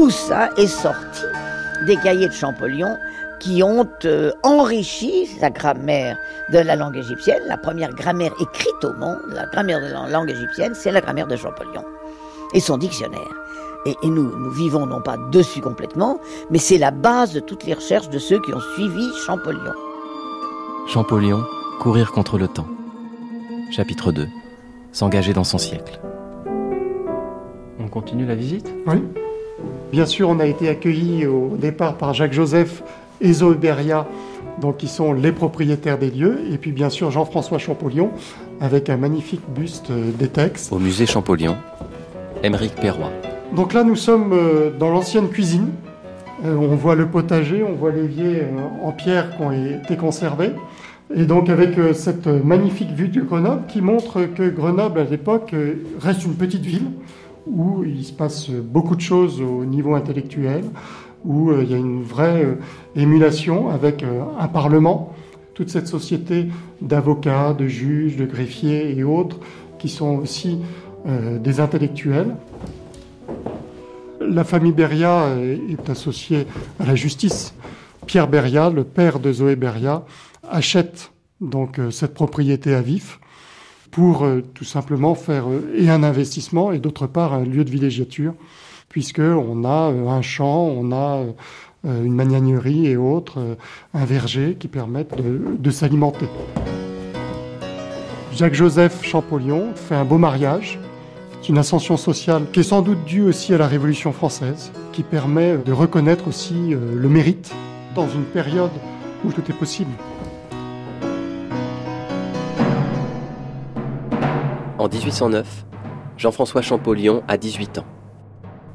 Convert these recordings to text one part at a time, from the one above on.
tout ça est sorti des cahiers de Champollion qui ont euh, enrichi la grammaire de la langue égyptienne. La première grammaire écrite au monde, la grammaire de la langue égyptienne, c'est la grammaire de Champollion et son dictionnaire. Et, nous, nous vivons non pas dessus complètement, mais c'est la base de toutes les recherches de ceux qui ont suivi Champollion. Champollion, courir contre le temps. Chapitre 2. S'engager dans son siècle. On continue la visite? Oui. Bien sûr, on a été accueillis au départ par Jacques Joseph et Zoé Beria, donc qui sont les propriétaires des lieux, et puis bien sûr Jean-François Champollion avec un magnifique buste des textes. Au musée Champollion, Émeric Perroy. Donc là, nous sommes euh, dans l'ancienne cuisine. Euh, on voit le potager, on voit l'évier euh, en pierre qui ont été conservés. Et donc avec cette magnifique vue de Grenoble qui montre que Grenoble à l'époque reste une petite ville où il se passe beaucoup de choses au niveau intellectuel, où il y a une vraie émulation avec un parlement, toute cette société d'avocats, de juges, de greffiers et autres qui sont aussi des intellectuels. La famille Beria est associée à la justice. Pierre Beria, le père de Zoé Beria, achète donc euh, cette propriété à Vif pour euh, tout simplement faire euh, et un investissement et d'autre part un lieu de villégiature, puisque on a un champ, on a une magnanerie et autres, un verger qui permettent de, s'alimenter. Jacques-Joseph Champollion fait un beau mariage c'est une ascension sociale qui est sans doute due aussi à la Révolution française, qui permet de reconnaître aussi euh, le mérite dans une période où tout est possible. En 1809, Jean-François Champollion a 18 ans.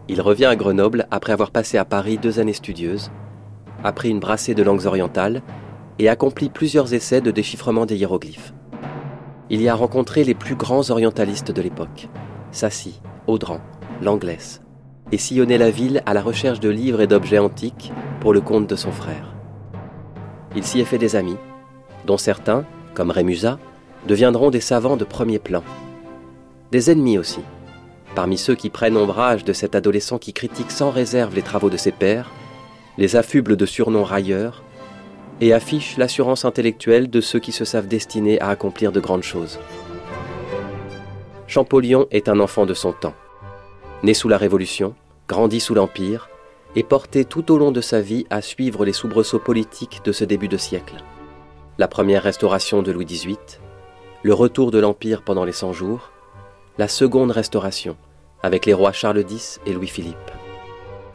Il revient à Grenoble après avoir passé à Paris deux années studieuses, appris une brassée de langues orientales et accompli plusieurs essais de déchiffrement des hiéroglyphes. Il y a rencontré les plus grands orientalistes de l'époque, Sassy, Audran, Langlès, et sillonnait la ville à la recherche de livres et d'objets antiques pour le compte de son frère. Il s'y est fait des amis, dont certains, comme Rémusat, deviendront des savants de premier plan. Des ennemis aussi, parmi ceux qui prennent ombrage de cet adolescent qui critique sans réserve les travaux de ses pairs, les affuble de surnoms railleurs, et affiche l'assurance intellectuelle de ceux qui se savent destinés à accomplir de grandes choses. Champollion est un enfant de son temps. Né sous la Révolution, grandi sous l'Empire, et porté tout au long de sa vie à suivre les soubresauts politiques de ce début de siècle. La première restauration de Louis XVIII, le retour de l'Empire pendant les Cent Jours, la seconde restauration, avec les rois Charles X et Louis-Philippe.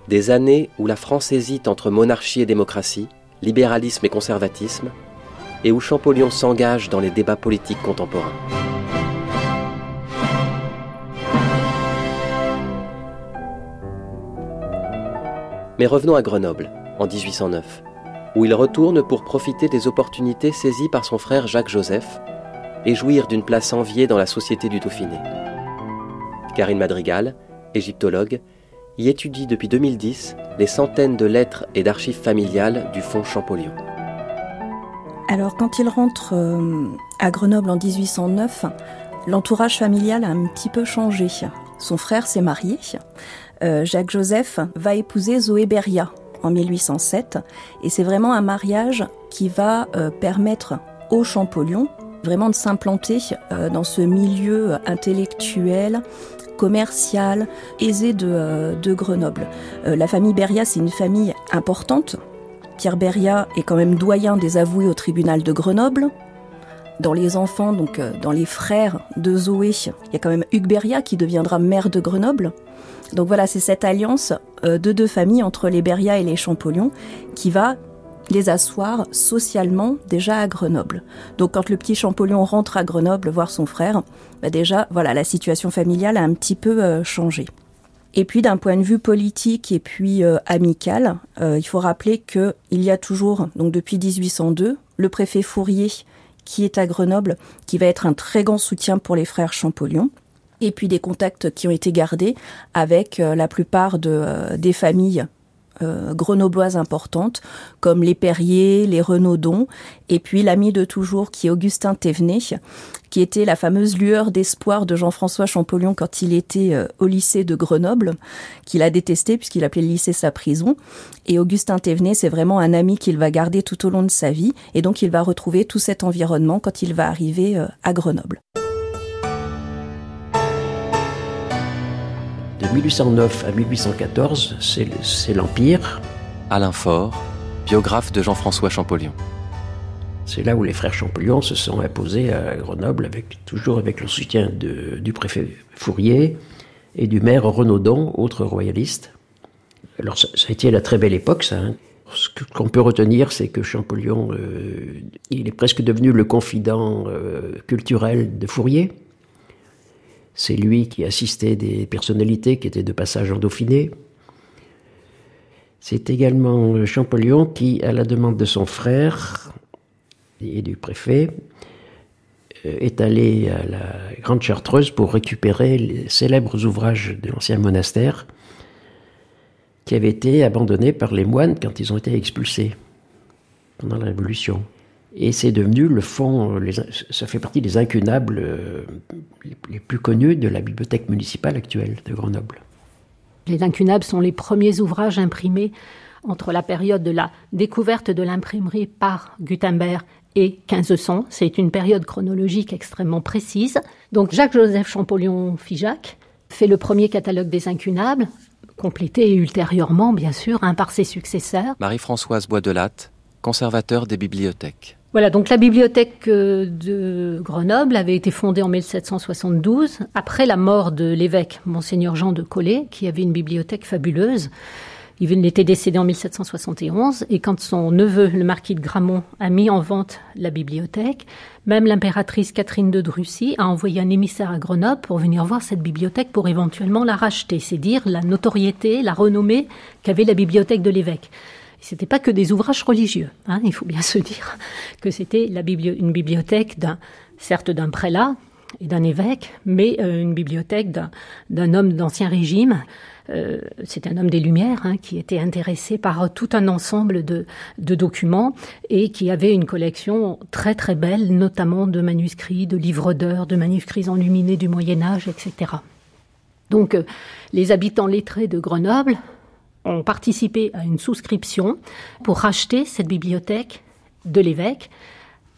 Des années où la France hésite entre monarchie et démocratie, libéralisme et conservatisme, et où Champollion s'engage dans les débats politiques contemporains. Mais revenons à Grenoble, en 1809, où il retourne pour profiter des opportunités saisies par son frère Jacques-Joseph et jouir d'une place enviée dans la société du Dauphiné. Karine Madrigal, égyptologue, y étudie depuis 2010 les centaines de lettres et d'archives familiales du fonds Champollion. Alors quand il rentre euh, à Grenoble en 1809, l'entourage familial a un petit peu changé. Son frère s'est marié, euh, Jacques Joseph va épouser Zoé Beria en 1807 et c'est vraiment un mariage qui va euh, permettre au Champollion vraiment de s'implanter euh, dans ce milieu intellectuel commercial, aisé de, de Grenoble. la famille Beria, c'est une famille importante. Pierre Beria est quand même doyen des avoués au tribunal de Grenoble. Dans les enfants, donc dans les frères de Zoé, il y a quand même Hugues Beria qui deviendra maire de Grenoble. Donc voilà, c'est cette alliance euh, de deux familles entre les Beria et les Champollion qui va les asseoir socialement déjà à Grenoble. Donc quand le petit Champollion rentre à Grenoble voir son frère, bah déjà voilà la situation familiale a un petit peu euh, changé. Et puis d'un point de vue politique et puis euh, amical, il faut rappeler que il y a toujours donc depuis 1802 le préfet Fourier qui est à Grenoble, qui va être un très grand soutien pour les frères Champollion et puis des contacts qui ont été gardés avec euh, la plupart de, euh, des familles euh, grenobloises importantes, comme les Perrier, les Renaudon, et puis l'ami de toujours qui est Augustin Thévenet, qui était la fameuse lueur d'espoir de Jean-François Champollion quand il était euh, au lycée de Grenoble, qu'il a détesté puisqu'il appelait le lycée sa prison. Et Augustin Thévenet, c'est vraiment un ami qu'il va garder tout au long de sa vie, et donc il va retrouver tout cet environnement quand il va arriver euh, à Grenoble. De 1809 à 1814, c'est l'Empire. Alain Faure, biographe de Jean-François Champollion. C'est là où les frères Champollion se sont imposés à Grenoble, avec, toujours avec le soutien du préfet Fourier et du maire Renaudon, autre royaliste. Alors ça, a été la très belle époque, ça. Hein. Ce qu'on peut retenir, c'est que Champollion, euh, il est presque devenu le confident euh, culturel de Fourier. C'est lui qui assistait des personnalités qui étaient de passage en Dauphiné. C'est également Champollion qui, à la demande de son frère et du préfet, euh, est allé à la Grande Chartreuse pour récupérer les célèbres ouvrages de l'ancien monastère qui avaient été abandonnés par les moines quand ils ont été expulsés pendant la Révolution. Et c'est devenu le fond, les, ça fait partie des incunables euh, les plus connus de la bibliothèque municipale actuelle de Grenoble. Les incunables sont les premiers ouvrages imprimés entre la période de la découverte de l'imprimerie par Gutenberg et 1500. C'est une période chronologique extrêmement précise. Donc Jacques-Joseph Champollion-Figeac fait le premier catalogue des incunables, complété ultérieurement, bien sûr, hein, par ses successeurs. Marie-Françoise Bois-Delatte, conservateur des bibliothèques. Voilà, donc la bibliothèque euh, de Grenoble avait été fondée en 1772, après la mort de l'évêque, monseigneur Jean de Collet, qui avait une bibliothèque fabuleuse. Il était décédé en 1771 et quand son neveu, le marquis de Gramont, a mis en vente la bibliothèque, même l'impératrice Catherine de Russie a envoyé un émissaire à Grenoble pour venir voir cette bibliothèque pour éventuellement la racheter. C'est dire la notoriété, la renommée qu'avait la bibliothèque de l'évêque. C'était pas que des ouvrages religieux. Hein, il faut bien se dire que c'était une bibliothèque d'un, certes d'un prélat et d'un évêque, mais euh, une bibliothèque d'un homme d'ancien régime euh, c'est un homme des Lumières hein, qui était intéressé par tout un ensemble de, documents et qui avait une collection très très belle, notamment de manuscrits, de livres d'heures, de manuscrits enluminés du Moyen Âge, etc. Donc euh, les habitants lettrés de Grenoble ont participé à une souscription pour racheter cette bibliothèque de l'évêque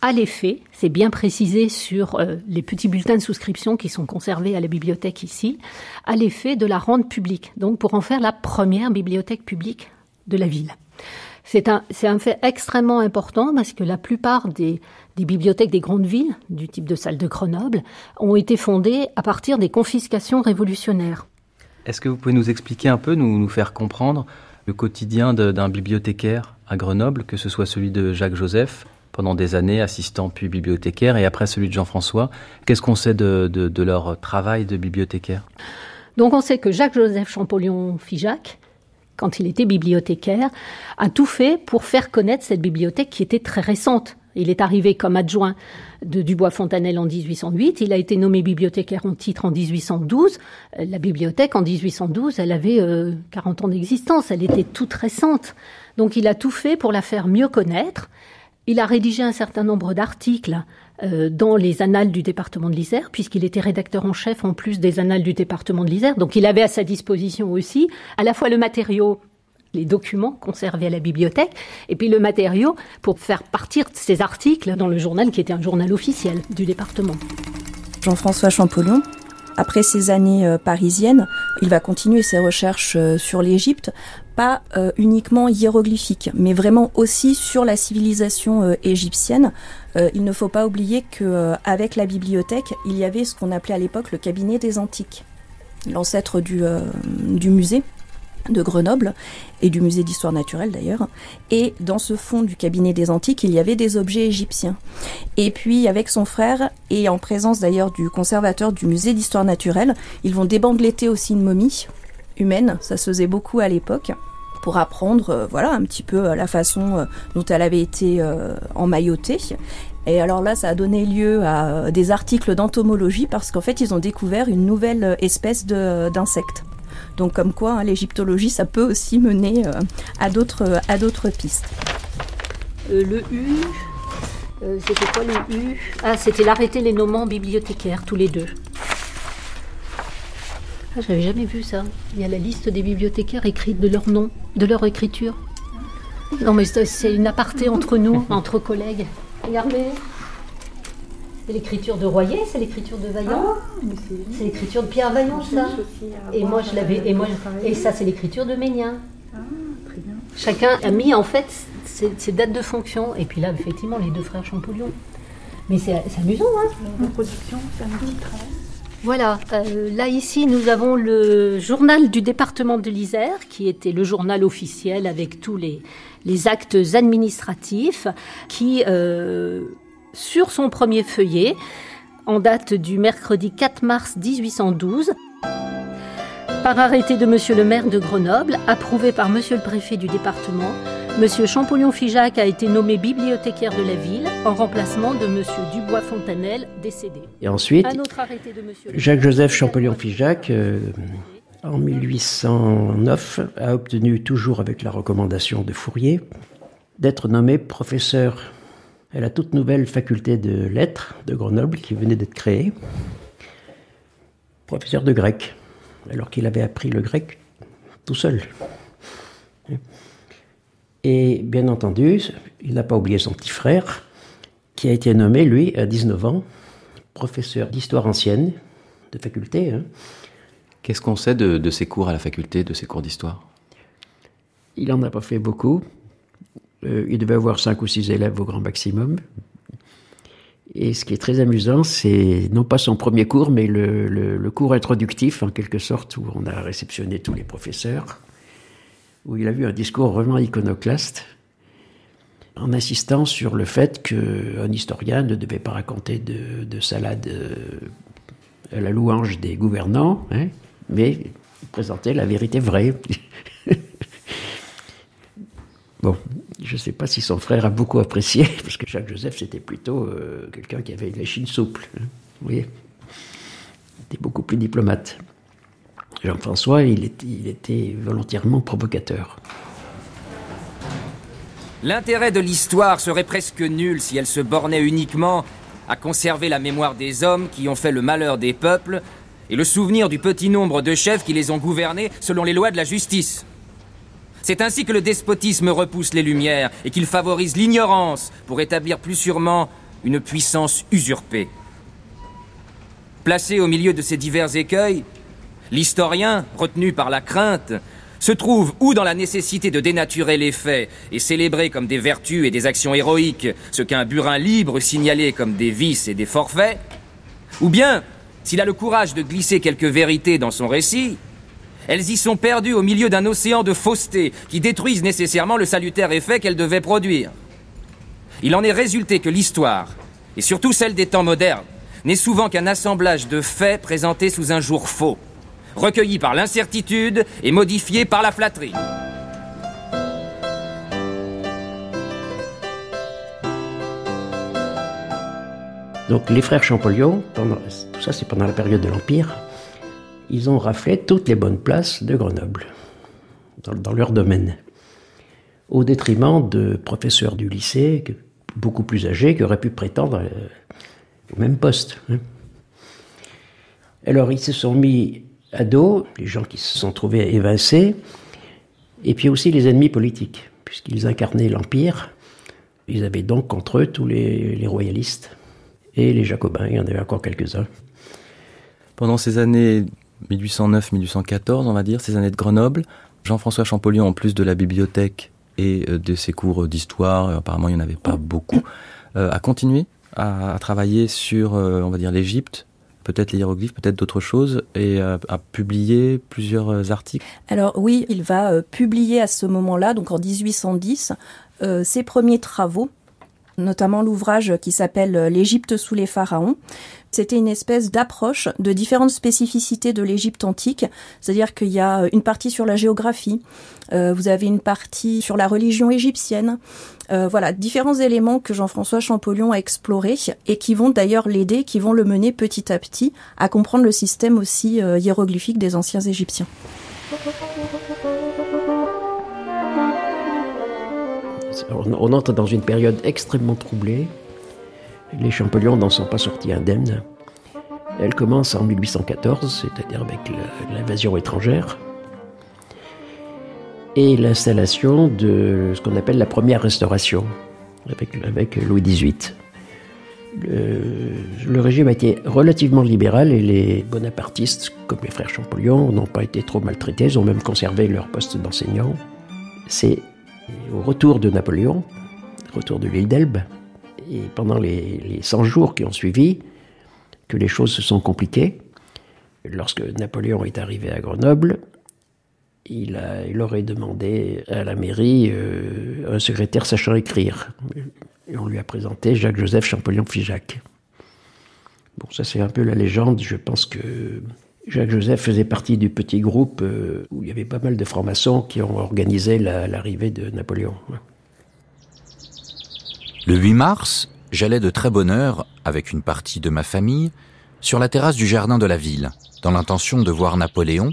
à l'effet, c'est bien précisé sur euh, les petits bulletins de souscription qui sont conservés à la bibliothèque ici, à l'effet de la rendre publique, donc pour en faire la première bibliothèque publique de la ville. C'est un, fait extrêmement important parce que la plupart des, bibliothèques des grandes villes, du type de salle de Grenoble, ont été fondées à partir des confiscations révolutionnaires. Est-ce que vous pouvez nous expliquer un peu, nous, nous faire comprendre le quotidien d'un bibliothécaire à Grenoble, que ce soit celui de Jacques Joseph pendant des années, assistant puis bibliothécaire, et après celui de Jean-François? Qu'est-ce qu'on sait de, leur travail de bibliothécaire? Donc on sait que Jacques-Joseph Champollion-Figeac, quand il était bibliothécaire, a tout fait pour faire connaître cette bibliothèque qui était très récente. Il est arrivé comme adjoint de Dubois-Fontanelle en 1808. Il a été nommé bibliothécaire en titre en 1812. La bibliothèque en 1812, elle avait 40 euh, ans d'existence. Elle était toute récente. Donc il a tout fait pour la faire mieux connaître. Il a rédigé un certain nombre d'articles euh, dans les annales du département de l'Isère, puisqu'il était rédacteur en chef en plus des annales du département de l'Isère. Donc il avait à sa disposition aussi à la fois le matériau, les documents conservés à la bibliothèque, et puis le matériau pour faire partir ces articles dans le journal qui était un journal officiel du département. Jean-François Champollion, après ces années euh, parisiennes, il va continuer ses recherches euh, sur l'Égypte pas euh, uniquement hiéroglyphique, mais vraiment aussi sur la civilisation égyptienne. Il ne faut pas oublier que avec la bibliothèque, il y avait ce qu'on appelait à l'époque le cabinet des antiques, l'ancêtre du, du musée de Grenoble et du musée d'histoire naturelle d'ailleurs. Et dans ce fond du cabinet des antiques, il y avait des objets égyptiens. Et puis avec son frère et en présence d'ailleurs du conservateur du musée d'histoire naturelle, ils vont débangleter aussi une momie humaine, ça se faisait beaucoup à l'époque pour apprendre euh, voilà un petit peu euh, la façon euh, dont elle avait été emmaillotée. Et alors là, ça a donné lieu à des articles d'entomologie parce qu'en fait, ils ont découvert une nouvelle espèce d'insecte. Donc comme quoi, hein, l'égyptologie, ça peut aussi mener à d'autres à d'autres pistes. le U, c'était quoi le U? Ah, c'était l'arrêté les nommants bibliothécaires, tous les deux. Ah, j'avais jamais vu ça. Il y a la liste des bibliothécaires écrite de leur nom, de leur écriture. Non, mais c'est une aparté entre nous, entre collègues. Regardez. C'est l'écriture de Royer, c'est l'écriture de Vaillant. Ah, c'est l'écriture de Pierre Vaillant, ça. Et moi, je l'avais. Et, moi, et ça, c'est l'écriture de Ménien. Ah, très bien. Chacun a mis, en fait, ses, dates de fonction. Et puis là, effectivement, les deux frères Champollion. Mais c'est amusant, hein production, voilà, euh, là ici nous avons le journal du département de l'Isère, qui était le journal officiel avec tous les, les actes administratifs, qui, euh, sur son premier feuillet, en date du mercredi 4 mars 1812, par arrêté de Monsieur le maire de Grenoble, approuvé par Monsieur le préfet du département, Monsieur Champollion-Figeac a été nommé bibliothécaire de la ville en remplacement de Monsieur Dubois-Fontanel, décédé. Et ensuite, Jacques-Joseph Champollion-Figeac, euh, en 1809, a obtenu, toujours avec la recommandation de Fourier, d'être nommé professeur à la toute nouvelle faculté de lettres de Grenoble qui venait d'être créée, professeur de grec, alors qu'il avait appris le grec tout seul. Et bien entendu, il n'a pas oublié son petit frère, qui a été nommé, lui, à 19 ans, professeur d'histoire ancienne de faculté. Hein. Qu'est-ce qu'on sait de, ses cours à la faculté, de ses cours d'histoire? Il n'en a pas fait beaucoup. Euh, il devait avoir 5 ou 6 élèves au grand maximum. Et ce qui est très amusant, c'est non pas son premier cours, mais le, cours introductif, en quelque sorte, où on a réceptionné tous les professeurs où il a vu un discours vraiment iconoclaste, en insistant sur le fait qu'un historien ne devait pas raconter de, de salade euh, à la louange des gouvernants, hein, mais présenter la vérité vraie. bon, je ne sais pas si son frère a beaucoup apprécié, parce que Jacques Joseph, c'était plutôt euh, quelqu'un qui avait une échine souple. Hein, vous voyez? Il était beaucoup plus diplomate. Jean-François, il, était volontairement provocateur. L'intérêt de l'histoire serait presque nul si elle se bornait uniquement à conserver la mémoire des hommes qui ont fait le malheur des peuples et le souvenir du petit nombre de chefs qui les ont gouvernés selon les lois de la justice. C'est ainsi que le despotisme repousse les lumières et qu'il favorise l'ignorance pour établir plus sûrement une puissance usurpée. Placé au milieu de ces divers écueils, L'historien, retenu par la crainte, se trouve ou dans la nécessité de dénaturer les faits et célébrer comme des vertus et des actions héroïques ce qu'un burin libre signalait comme des vices et des forfaits, ou bien, s'il a le courage de glisser quelques vérités dans son récit, elles y sont perdues au milieu d'un océan de fausseté qui détruisent nécessairement le salutaire effet qu'elles devaient produire. Il en est résulté que l'histoire, et surtout celle des temps modernes, n'est souvent qu'un assemblage de faits présentés sous un jour faux recueilli par l'incertitude et modifié par la flatterie. Donc les frères Champollion, tout ça c'est pendant la période de l'Empire, ils ont raflé toutes les bonnes places de Grenoble, dans, leur domaine, au détriment de professeurs du lycée, beaucoup plus âgés, qui auraient pu prétendre euh, au même poste. Hein. Alors ils se sont mis ados, les gens qui se sont trouvés évincés, et puis aussi les ennemis politiques, puisqu'ils incarnaient l'Empire. Ils avaient donc contre eux tous les, royalistes et les jacobins, il y en avait encore quelques-uns. Pendant ces années 1809-1814, on va dire, ces années de Grenoble, Jean-François Champollion, en plus de la bibliothèque et euh, de ses cours d'histoire, euh, apparemment il n'y en avait pas beaucoup, euh, a continué à, travailler sur, on va dire, l'Égypte, peut-être les hiéroglyphes, peut-être d'autres choses, et a, publié plusieurs articles. Alors oui, il va publier à ce moment-là, donc en 1810, euh, ses premiers travaux, notamment l'ouvrage qui s'appelle L'Égypte sous les pharaons. C'était une espèce d'approche de différentes spécificités de l'Égypte antique, c'est-à-dire qu'il y a une partie sur la géographie, vous avez une partie sur la religion égyptienne, euh, voilà, différents éléments que Jean-François Champollion a explorés et qui vont d'ailleurs l'aider, qui vont le mener petit à petit à comprendre le système aussi euh, hiéroglyphique des anciens Égyptiens. On entre dans une période extrêmement troublée. Les Champollion n'en sont pas sortis indemnes. Elle commence en 1814, c'est-à-dire avec l'invasion étrangère, et l'installation de ce qu'on appelle la première restauration, avec, Louis XVIII. Le, régime a été relativement libéral et les bonapartistes, comme les frères Champollion, n'ont pas été trop maltraités, ils ont même conservé leur poste d'enseignant. C'est au retour de Napoléon, retour de l'île d'Elbe, et pendant les, les 100 jours qui ont suivi, que les choses se sont compliquées. Lorsque Napoléon est arrivé à Grenoble, il, a, aurait demandé à la mairie euh, un secrétaire sachant écrire. Et on lui a présenté Jacques-Joseph Champollion-Figeac. Bon, ça c'est un peu la légende. Je pense que Jacques-Joseph faisait partie du petit groupe euh, où il y avait pas mal de francs-maçons qui ont organisé l'arrivée de Napoléon. Le 8 mars, j'allais de très bonne heure, avec une partie de ma famille, sur la terrasse du jardin de la ville, dans l'intention de voir Napoléon,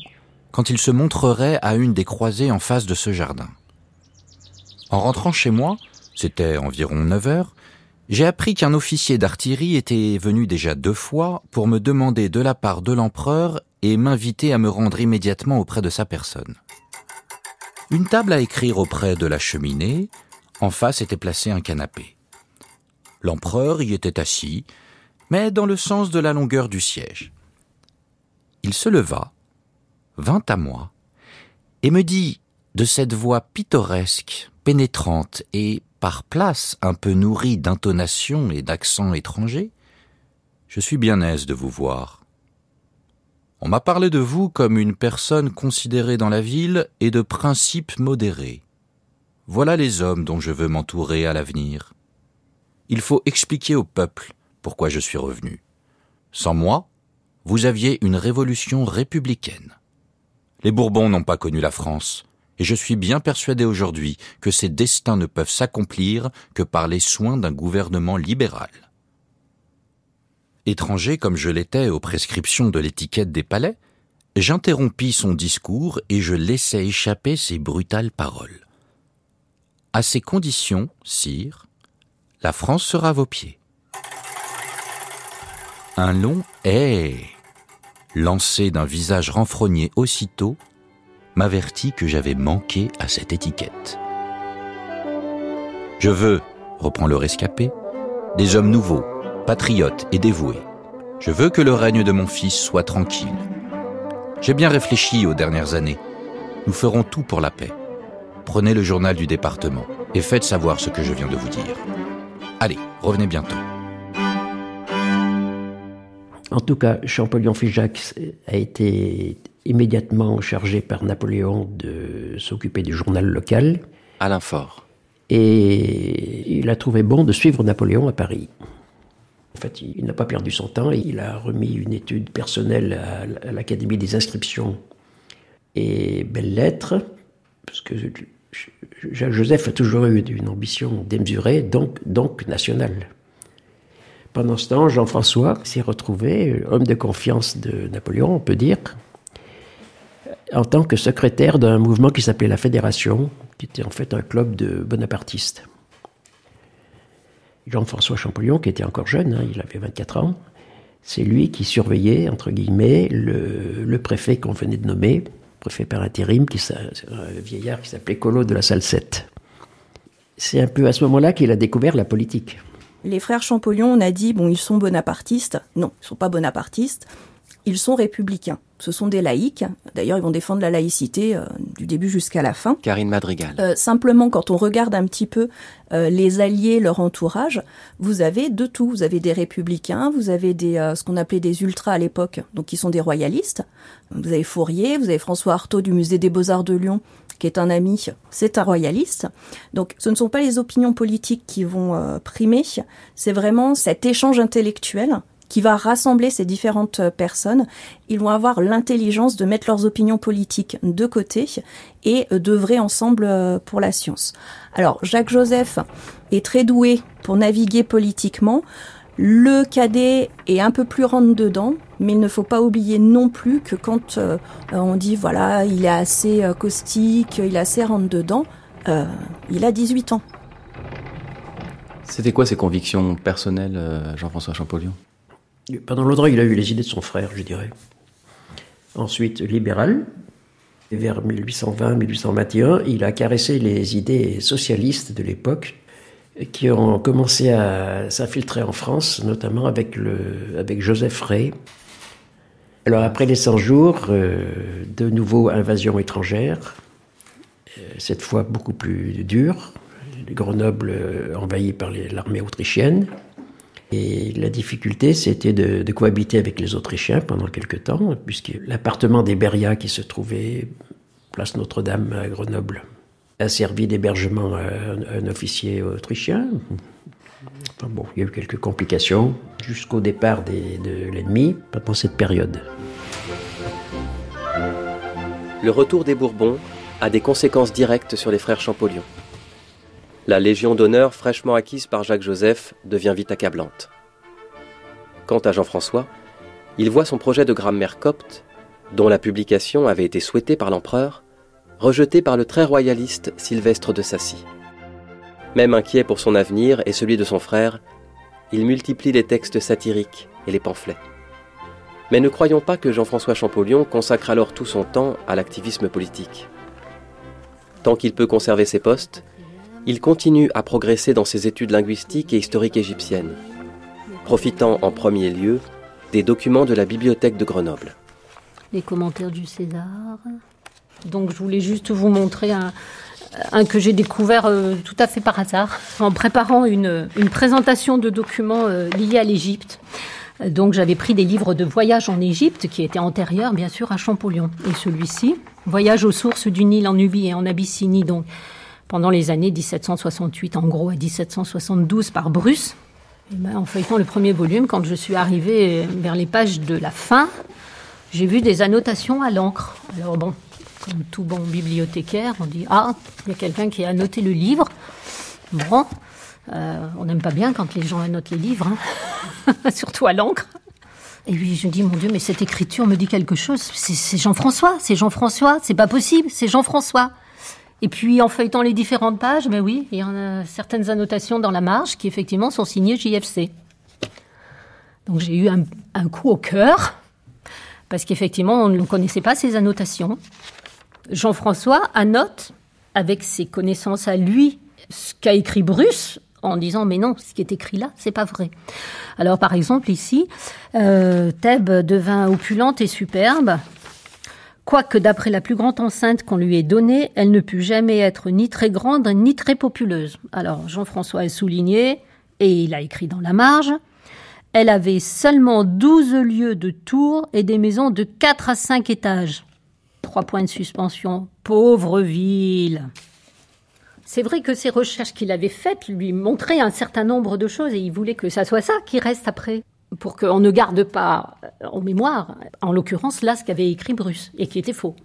quand il se montrerait à une des croisées en face de ce jardin. En rentrant chez moi, c'était environ 9 heures, j'ai appris qu'un officier d'artillerie était venu déjà deux fois pour me demander de la part de l'empereur et m'inviter à me rendre immédiatement auprès de sa personne. Une table à écrire auprès de la cheminée, en face était placé un canapé. L'empereur y était assis, mais dans le sens de la longueur du siège. Il se leva, vint à moi, et me dit, de cette voix pittoresque, pénétrante et par place un peu nourrie d'intonations et d'accents étrangers, Je suis bien aise de vous voir. On m'a parlé de vous comme une personne considérée dans la ville et de principes modérés. Voilà les hommes dont je veux m'entourer à l'avenir il faut expliquer au peuple pourquoi je suis revenu. Sans moi, vous aviez une révolution républicaine. Les Bourbons n'ont pas connu la France, et je suis bien persuadé aujourd'hui que ces destins ne peuvent s'accomplir que par les soins d'un gouvernement libéral. Étranger comme je l'étais aux prescriptions de l'étiquette des palais, j'interrompis son discours et je laissai échapper ces brutales paroles. À ces conditions, sire, la France sera à vos pieds. Un long hé, lancé d'un visage renfrogné aussitôt, m'avertit que j'avais manqué à cette étiquette. Je veux, reprend le rescapé, des hommes nouveaux, patriotes et dévoués. Je veux que le règne de mon fils soit tranquille. J'ai bien réfléchi aux dernières années. Nous ferons tout pour la paix. Prenez le journal du département et faites savoir ce que je viens de vous dire. Allez, revenez bientôt. En tout cas, Champollion-Figeac a été immédiatement chargé par Napoléon de s'occuper du journal local. Alain Faure. Et il a trouvé bon de suivre Napoléon à Paris. En fait, il n'a pas perdu son temps. Il a remis une étude personnelle à l'Académie des inscriptions et belles lettres, parce que Joseph a toujours eu une ambition démesurée, donc, nationale. Pendant ce temps, Jean-François s'est retrouvé homme de confiance de Napoléon, on peut dire, en tant que secrétaire d'un mouvement qui s'appelait la Fédération, qui était en fait un club de bonapartistes. Jean-François Champollion, qui était encore jeune, hein, il avait 24 ans, c'est lui qui surveillait, entre guillemets, le, le préfet qu'on venait de nommer, préfet par intérim, qui, un vieillard qui s'appelait Colo de la Salsette. C'est un peu à ce moment-là qu'il a découvert la politique. Les frères Champollion, on a dit, bon, ils sont bonapartistes. Non, ils ne sont pas bonapartistes. Ils sont républicains. Ce sont des laïcs. D'ailleurs, ils vont défendre la laïcité euh, du début jusqu'à la fin. Karine Madrigal. Euh, simplement, quand on regarde un petit peu euh, les alliés, leur entourage, vous avez de tout. Vous avez des républicains, vous avez des ce qu'on appelait des ultras à l'époque, donc qui sont des royalistes. Vous avez Fourier, vous avez François Artaud du Musée des Beaux-Arts de Lyon, qui est un ami, c'est un royaliste. Donc ce ne sont pas les opinions politiques qui vont primer, c'est vraiment cet échange intellectuel qui va rassembler ces différentes personnes. Ils vont avoir l'intelligence de mettre leurs opinions politiques de côté et d'œuvrer ensemble euh, pour la science. Alors, Jacques Joseph est très doué pour naviguer politiquement. Le cadet est un peu plus rentre dedans, mais il ne faut pas oublier non plus que quand euh, on dit voilà, il est assez euh, caustique, il est assez rentre dedans, euh, il a 18 ans. C'était quoi ses convictions personnelles, Jean-François Champollion? Pendant longtemps, il a eu les idées de son frère, je dirais. Ensuite, libéral. Vers 1820-1821, il a caressé les idées socialistes de l'époque, qui ont commencé à s'infiltrer en France, notamment avec Joseph Ray. Alors après les 100 jours, euh, de nouveau invasion étrangère, euh, cette fois beaucoup plus dure, Grenoble euh, envahi par l'armée autrichienne. Et la difficulté, c'était de, cohabiter avec les Autrichiens pendant quelque temps, puisque l'appartement des Beria qui se trouvait place Notre-Dame à Grenoble a servi d'hébergement à un, officier autrichien. il y a eu quelques complications jusqu'au départ de l'ennemi pendant cette période. Le retour des Bourbons a des conséquences directes sur les frères Champollion. La Légion d'honneur fraîchement acquise par Jacques-Joseph devient vite accablante. Quant à Jean-François, il voit son projet de grammaire copte, dont la publication avait été souhaitée par l'empereur, rejeté par le très royaliste Sylvestre de Sassy. Même inquiet pour son avenir et celui de son frère, il multiplie les textes satiriques et les pamphlets. Mais ne croyons pas que Jean-François Champollion consacre alors tout son temps à l'activisme politique. Tant qu'il peut conserver ses postes, il continue à progresser dans ses études linguistiques et historiques égyptiennes, profitant en premier lieu des documents de la bibliothèque de Grenoble. Les commentaires du César, donc je voulais juste vous montrer un, que j'ai découvert euh, tout à fait par hasard en préparant une, présentation de documents euh, liés à l'Égypte. Donc j'avais pris des livres de voyage en Égypte qui étaient antérieurs bien sûr à Champollion. Et celui-ci, Voyage aux sources du Nil en Nubie et en Abyssinie, donc pendant les années 1768 en gros à 1772 par Bruce. Ben, en feuilletant le premier volume, quand je suis arrivée vers les pages de la fin, j'ai vu des annotations à l'encre. Alors bon, comme tout bon bibliothécaire, on dit Ah, il y a quelqu'un qui a annoté le livre. Bon, euh, on n'aime pas bien quand les gens annotent les livres, hein. surtout à l'encre. Et puis je dis Mon Dieu, mais cette écriture me dit quelque chose. C'est Jean-François, c'est Jean-François, c'est pas possible, c'est Jean-François. Et puis en feuilletant les différentes pages, mais oui, il y en a certaines annotations dans la marge qui effectivement sont signées JFC. Donc j'ai eu un, un coup au cœur, parce qu'effectivement on ne connaissait pas ces annotations. Jean-François annote, avec ses connaissances à lui, ce qu'a écrit Bruce en disant mais non, ce qui est écrit là, c'est pas vrai. Alors par exemple ici, euh, Thèbes devint opulente et superbe. Quoique d'après la plus grande enceinte qu'on lui ait donnée, elle ne put jamais être ni très grande ni très populeuse. Alors Jean-François a souligné, et il a écrit dans la marge, elle avait seulement 12 lieues de tours et des maisons de 4 à 5 étages. Trois points de suspension. Pauvre ville. C'est vrai que ces recherches qu'il avait faites lui montraient un certain nombre de choses et il voulait que ça soit ça qui reste après. Pour qu'on ne garde pas en mémoire, en l'occurrence, là, ce qu'avait écrit Bruce et qui était faux.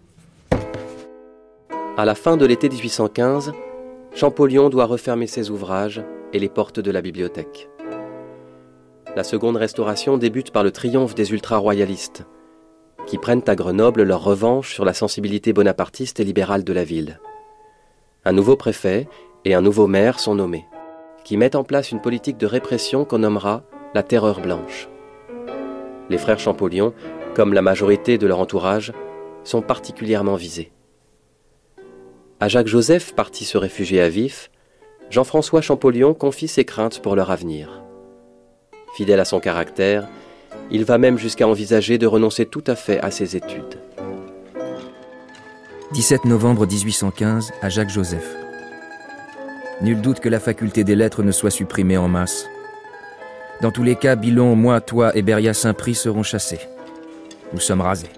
À la fin de l'été 1815, Champollion doit refermer ses ouvrages et les portes de la bibliothèque. La seconde restauration débute par le triomphe des ultra-royalistes, qui prennent à Grenoble leur revanche sur la sensibilité bonapartiste et libérale de la ville. Un nouveau préfet et un nouveau maire sont nommés, qui mettent en place une politique de répression qu'on nommera la terreur blanche. Les frères Champollion, comme la majorité de leur entourage, sont particulièrement visés. À Jacques-Joseph, parti se réfugier à Vif, Jean-François Champollion confie ses craintes pour leur avenir. Fidèle à son caractère, il va même jusqu'à envisager de renoncer tout à fait à ses études. 17 novembre 1815 à Jacques Joseph. Nul doute que la faculté des lettres ne soit supprimée en masse. Dans tous les cas, Bilon, moi, toi et Beria Saint-Prix seront chassés. Nous sommes rasés.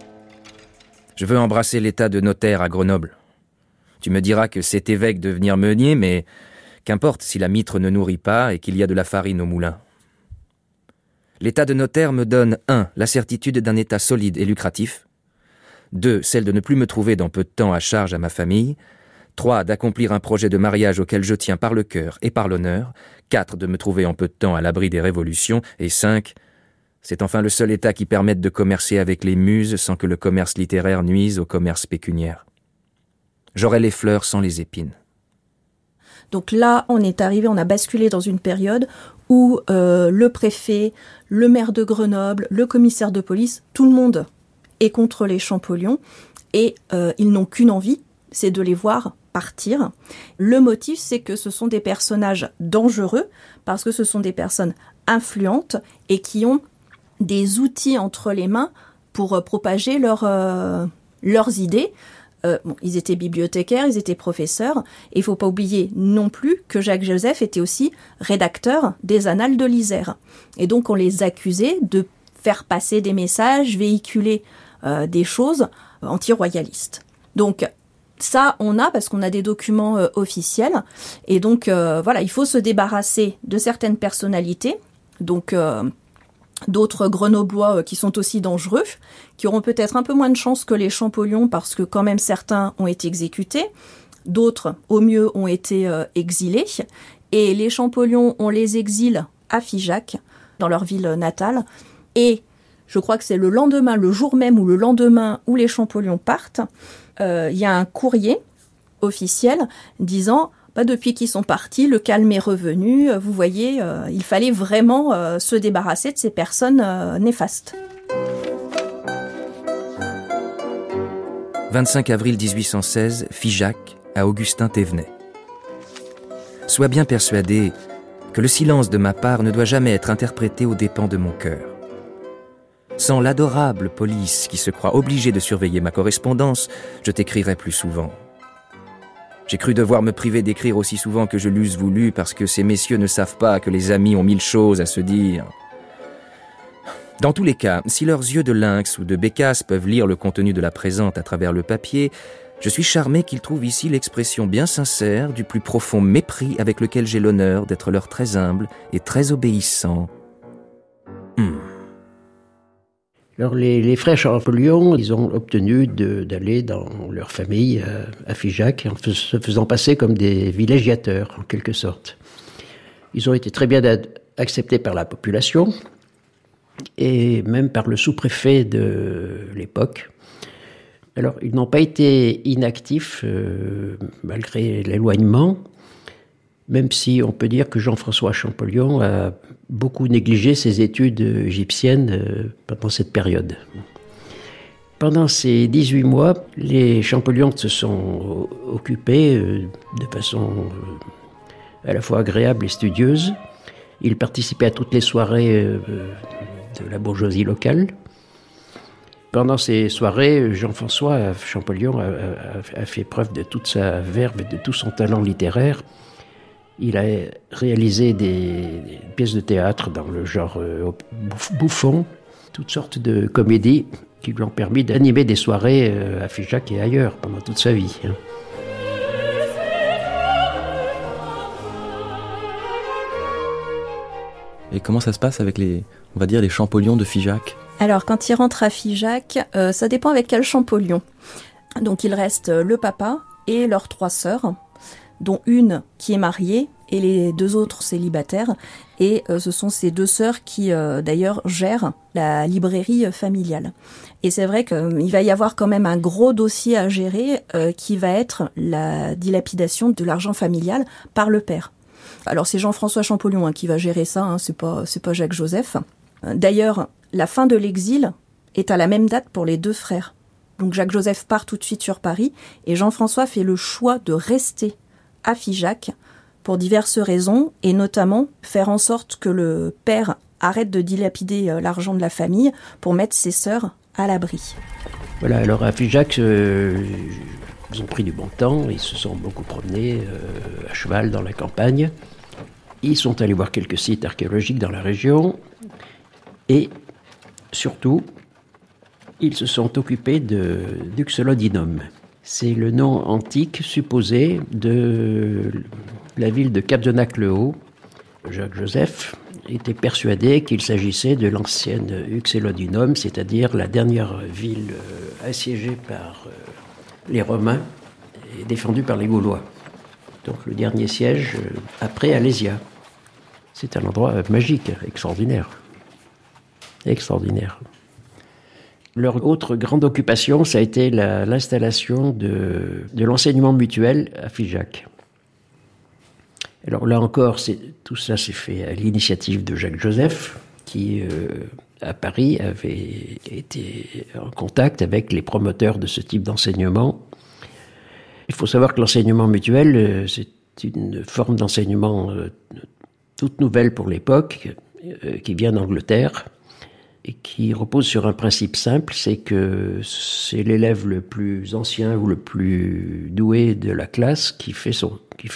Je veux embrasser l'état de notaire à Grenoble. Tu me diras que c'est évêque de venir meunier, mais qu'importe si la mitre ne nourrit pas et qu'il y a de la farine au moulin. L'état de notaire me donne 1. la certitude d'un état solide et lucratif, 2. celle de ne plus me trouver dans peu de temps à charge à ma famille, 3. D'accomplir un projet de mariage auquel je tiens par le cœur et par l'honneur. 4. De me trouver en peu de temps à l'abri des révolutions. Et 5. C'est enfin le seul État qui permette de commercer avec les muses sans que le commerce littéraire nuise au commerce pécuniaire. J'aurai les fleurs sans les épines. Donc là, on est arrivé, on a basculé dans une période où euh, le préfet, le maire de Grenoble, le commissaire de police, tout le monde est contre les Champollions et euh, ils n'ont qu'une envie, c'est de les voir partir. Le motif, c'est que ce sont des personnages dangereux parce que ce sont des personnes influentes et qui ont des outils entre les mains pour euh, propager euh, leurs idées. Euh, ils étaient bibliothécaires, ils étaient professeurs, et il faut pas oublier non plus que Jacques Joseph était aussi rédacteur des Annales de l'Isère. Et donc on les accusait de faire passer des messages, véhiculer des choses anti-royalistes. Donc ça, on a parce qu'on a des documents euh, officiels. Et donc, euh, voilà, il faut se débarrasser de certaines personnalités. Donc, euh, d'autres grenoblois qui sont aussi dangereux, qui auront peut-être un peu moins de chance que les Champollions parce que quand même certains ont été exécutés. D'autres, au mieux, ont été exilés. Et les Champollions, on les exile à Figeac, dans leur ville natale. Et je crois que c'est le lendemain, le jour même ou le lendemain où les Champollions partent. Euh, il y a un courrier officiel disant bah, depuis qu'ils sont partis, le calme est revenu. Vous voyez, euh, il fallait vraiment euh, se débarrasser de ces personnes néfastes. 25 avril 1816, Figeac, à Augustin Thévenet. Sois bien persuadé que le silence de ma part ne doit jamais être interprété aux dépens de mon cœur. Sans l'adorable police qui se croit obligée de surveiller ma correspondance, je t'écrirai plus souvent. J'ai cru devoir me priver d'écrire aussi souvent que je l'eusse voulu parce que ces messieurs ne savent pas que les amis ont mille choses à se dire. Dans tous les cas, si leurs yeux de lynx ou de bécasse peuvent lire le contenu de la présente à travers le papier, je suis charmé qu'ils trouvent ici l'expression bien sincère du plus profond mépris avec lequel j'ai l'honneur d'être leur très humble et très obéissant. Hmm. Alors les, frères Champollion, ils ont obtenu d'aller dans leur famille euh, à Figeac en se faisant passer comme des villégiateurs en quelque sorte. Ils ont été très bien acceptés par la population et même par le sous-préfet de l'époque. Alors ils n'ont pas été inactifs euh, malgré l'éloignement même si on peut dire que Jean-François Champollion a beaucoup négligé ses études égyptiennes euh, pendant cette période. Pendant ces 18 mois, les Champollions se sont occupés euh, de façon euh, à la fois agréable et studieuse. Ils participaient à toutes les soirées de la bourgeoisie locale. Pendant ces soirées, Jean-François Champollion a, fait preuve de toute sa verve et de tout son talent littéraire. Il a réalisé des, pièces de théâtre dans le genre euh, bouffon, toutes sortes de comédies qui lui ont permis d'animer des soirées euh, à Figeac et ailleurs pendant toute sa vie. Hein. Et comment ça se passe avec les, on va dire, les Champollions de Figeac? Alors, quand il rentre à Figeac, euh, ça dépend avec quel Champollion. Donc, il reste le papa et leurs trois sœurs dont une qui est mariée et les deux autres célibataires. Et euh, ce sont ces deux sœurs qui, euh, d'ailleurs, gèrent la librairie familiale. Et c'est vrai qu'il va y avoir quand même un gros dossier à gérer euh, qui va être la dilapidation de l'argent familial par le père. Alors c'est Jean-François Champollion hein, qui va gérer ça, hein, c'est pas c'est pas Jacques Joseph. D'ailleurs, la fin de l'exil est à la même date pour les deux frères. Donc Jacques Joseph part tout de suite sur Paris et Jean-François fait le choix de rester à Figeac pour diverses raisons, et notamment faire en sorte que le père arrête de dilapider euh, l'argent de la famille pour mettre ses sœurs à l'abri. Voilà, alors à Figeac, euh, ils ont pris du bon temps, ils se sont beaucoup promenés euh, à cheval dans la campagne. Ils sont allés voir quelques sites archéologiques dans la région et surtout, ils se sont occupés de d'Uxolodinum. C'est le nom antique supposé de la ville de Capdenac-le-Haut. Jacques Joseph était persuadé qu'il s'agissait de l'ancienne Uxellodinum, c'est-à-dire la dernière ville euh, assiégée par euh, les Romains est défendu par les Gaulois. Donc le dernier siège euh, après Alésia. C'est un endroit magique, extraordinaire. Extraordinaire. Leur autre grande occupation, ça a été l'installation de, l'enseignement mutuel à Figeac. Alors là encore, tout ça s'est fait à l'initiative de Jacques Joseph, qui euh, à Paris avait été en contact avec les promoteurs de ce type d'enseignement. Il faut savoir que l'enseignement mutuel, euh, c'est une forme d'enseignement euh, toute nouvelle pour l'époque, qui vient d'Angleterre et qui repose sur un principe simple, c'est que c'est l'élève le plus ancien ou le plus doué de la classe qui fait,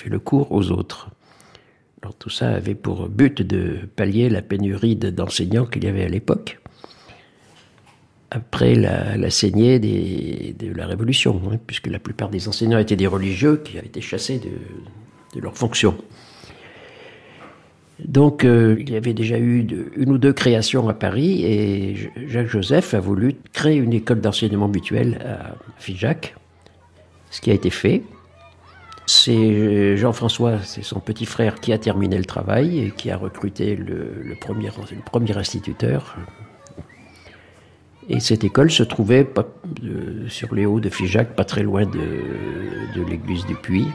le cours aux autres. Alors tout ça avait pour but de pallier la pénurie d'enseignants qu'il y avait à l'époque, après la, saignée de la Révolution, hein, puisque la plupart des enseignants étaient des religieux qui avaient été chassés de, de leurs fonctions. Donc euh, il y avait déjà eu une ou deux créations à Paris et Jacques Joseph a voulu créer une école d'enseignement mutuel à Figeac, ce qui a été fait. C'est Jean-François, c'est son petit frère qui a terminé le travail et qui a recruté le, premier, instituteur. Et cette école se trouvait sur les hauts de Figeac, pas très loin de, de l'église du Puy.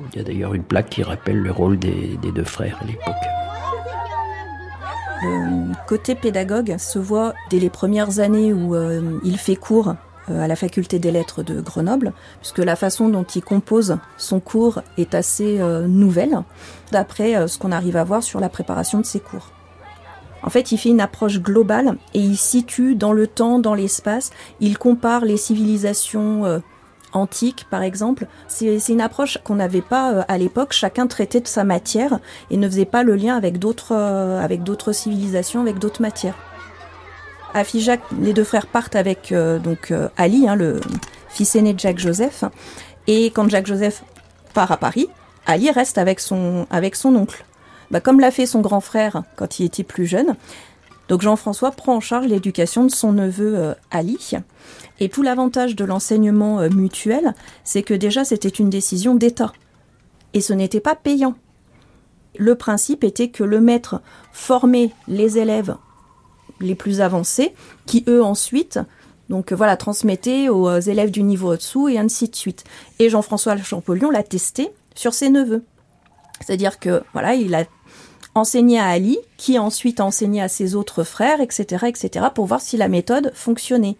Il y a d'ailleurs une plaque qui rappelle le rôle des, deux frères à l'époque. Le côté pédagogue se voit dès les premières années où euh, il fait cours euh, à la faculté des lettres de Grenoble, puisque la façon dont il compose son cours est assez euh, nouvelle, d'après ce qu'on arrive à voir sur la préparation de ses cours. En fait, il fait une approche globale et il situe dans le temps, dans l'espace, il compare les civilisations antique, par exemple. C'est une approche qu'on n'avait pas euh, à l'époque. Chacun traitait de sa matière et ne faisait pas le lien avec d'autres euh, avec d'autres civilisations, avec d'autres matières. À Figeac, les deux frères partent avec euh, donc Ali, hein, le fils aîné de Jacques Joseph. Et quand Jacques Joseph part à Paris, Ali reste avec son avec son oncle. Bah, comme l'a fait son grand frère quand il était plus jeune. Donc Jean-François prend en charge l'éducation de son neveu Ali. Et tout l'avantage de l'enseignement euh, mutuel, c'est que déjà c'était une décision d'État. Et ce n'était pas payant. Le principe était que le maître formait les élèves les plus avancés, qui eux ensuite, donc euh, voilà, transmettaient aux euh, élèves du niveau au-dessous et ainsi de suite. Et Jean-François Champollion l'a testé sur ses neveux. C'est-à-dire que voilà, il a enseigné à Ali, qui a ensuite enseigné à ses autres frères, etc., etc., pour voir si la méthode fonctionnait.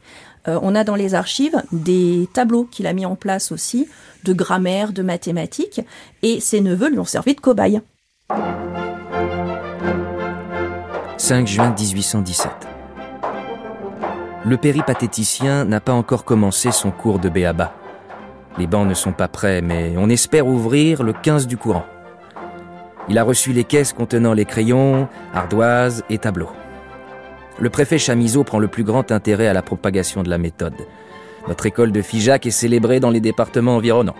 Euh, on a dans les archives des tableaux qu'il a mis en place aussi, de grammaire, de mathématiques, et ses neveux lui ont servi de cobaye. 5 juin 1817. Le péripatéticien n'a pas encore commencé son cours de béaba. Les bancs ne sont pas prêts, mais on espère ouvrir le 15 du courant. Il a reçu les caisses contenant les crayons, ardoises et tableaux. Le préfet Chamiseau prend le plus grand intérêt à la propagation de la méthode. Notre école de Figeac est célébrée dans les départements environnants.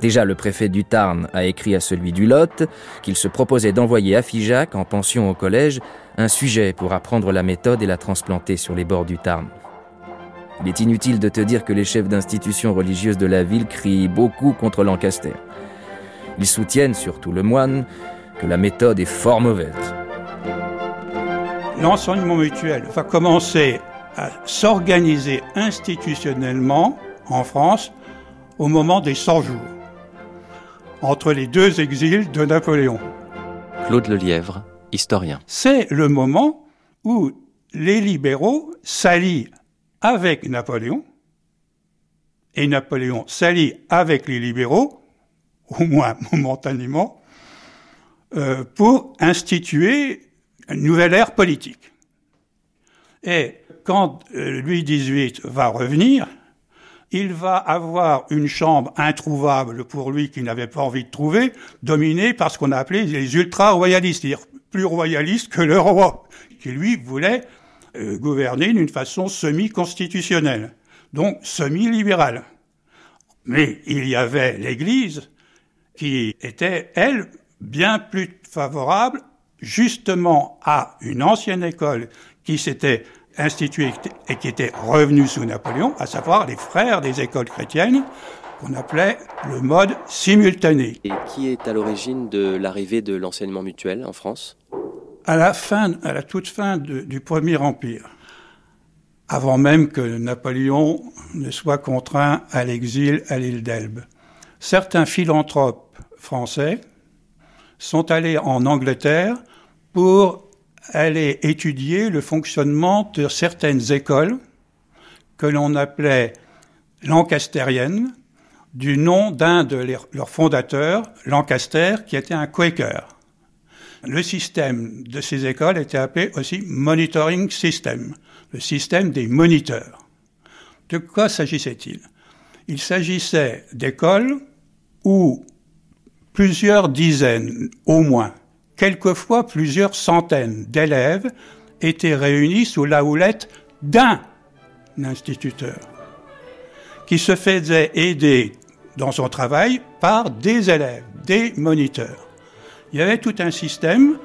Déjà, le préfet du Tarn a écrit à celui du Lot qu'il se proposait d'envoyer à Figeac, en pension au collège, un sujet pour apprendre la méthode et la transplanter sur les bords du Tarn. Il est inutile de te dire que les chefs d'institutions religieuses de la ville crient beaucoup contre Lancaster. Ils soutiennent, surtout le moine, que la méthode est fort mauvaise l'enseignement mutuel va commencer à s'organiser institutionnellement en France au moment des 100 jours, entre les deux exils de Napoléon. Claude Lelièvre, historien. C'est le moment où les libéraux s'allient avec Napoléon, et Napoléon s'allie avec les libéraux, au moins momentanément, euh, pour instituer une nouvelle ère politique. Et quand euh, Louis XVIII va revenir, il va avoir une chambre introuvable pour lui qu'il n'avait pas envie de trouver, dominée par ce qu'on a appelé les ultra-royalistes, c'est-à-dire plus royalistes que le roi, qui lui voulait euh, gouverner d'une façon semi-constitutionnelle, donc semi-libérale. Mais il y avait l'Église qui était, elle, bien plus favorable justement à une ancienne école qui s'était instituée et qui était revenue sous Napoléon, à savoir les frères des écoles chrétiennes, qu'on appelait le mode simultané. Et qui est à l'origine de l'arrivée de l'enseignement mutuel en France? À la fin, à la toute fin du Premier Empire, avant même que Napoléon ne soit contraint à l'exil à l'île d'Elbe, certains philanthropes français sont allés en Angleterre pour aller étudier le fonctionnement de certaines écoles que l'on appelait lancastériennes, du nom d'un de leurs fondateurs, Lancaster, qui était un Quaker. Le système de ces écoles était appelé aussi Monitoring System, le système des moniteurs. De quoi s'agissait-il? Il s'agissait d'écoles où plusieurs dizaines, au moins, quelquefois plusieurs centaines d'élèves étaient réunis sous la houlette d'un instituteur qui se faisait aider dans son travail par des élèves, des moniteurs. Il y avait tout un système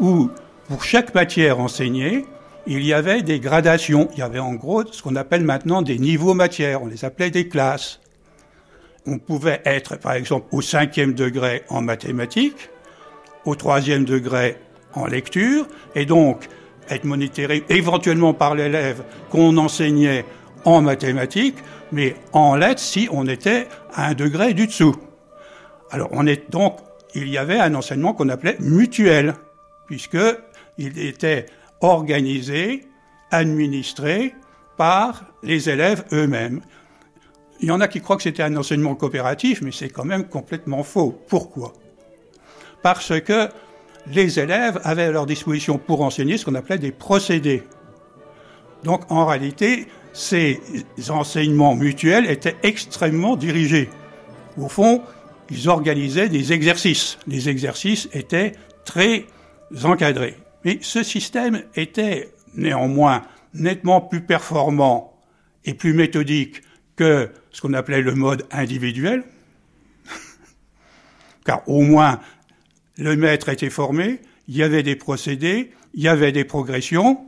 où, pour chaque matière enseignée, il y avait des gradations. Il y avait en gros ce qu'on appelle maintenant des niveaux matières. On les appelait des classes. On pouvait être, par exemple, au cinquième degré en mathématiques, au troisième degré en lecture, et donc être monitorer éventuellement par l'élève qu'on enseignait en mathématiques, mais en lettres si on était à un degré du dessous. Alors on est donc, il y avait un enseignement qu'on appelait mutuel, puisque il était organisé, administré par les élèves eux-mêmes. Il y en a qui croient que c'était un enseignement coopératif, mais c'est quand même complètement faux. Pourquoi? Parce que les élèves avaient à leur disposition pour enseigner ce qu'on appelait des procédés. Donc en réalité, ces enseignements mutuels étaient extrêmement dirigés. Au fond, ils organisaient des exercices. Les exercices étaient très encadrés. Mais ce système était néanmoins nettement plus performant et plus méthodique que ce qu'on appelait le mode individuel, car au moins le maître était formé, il y avait des procédés, il y avait des progressions,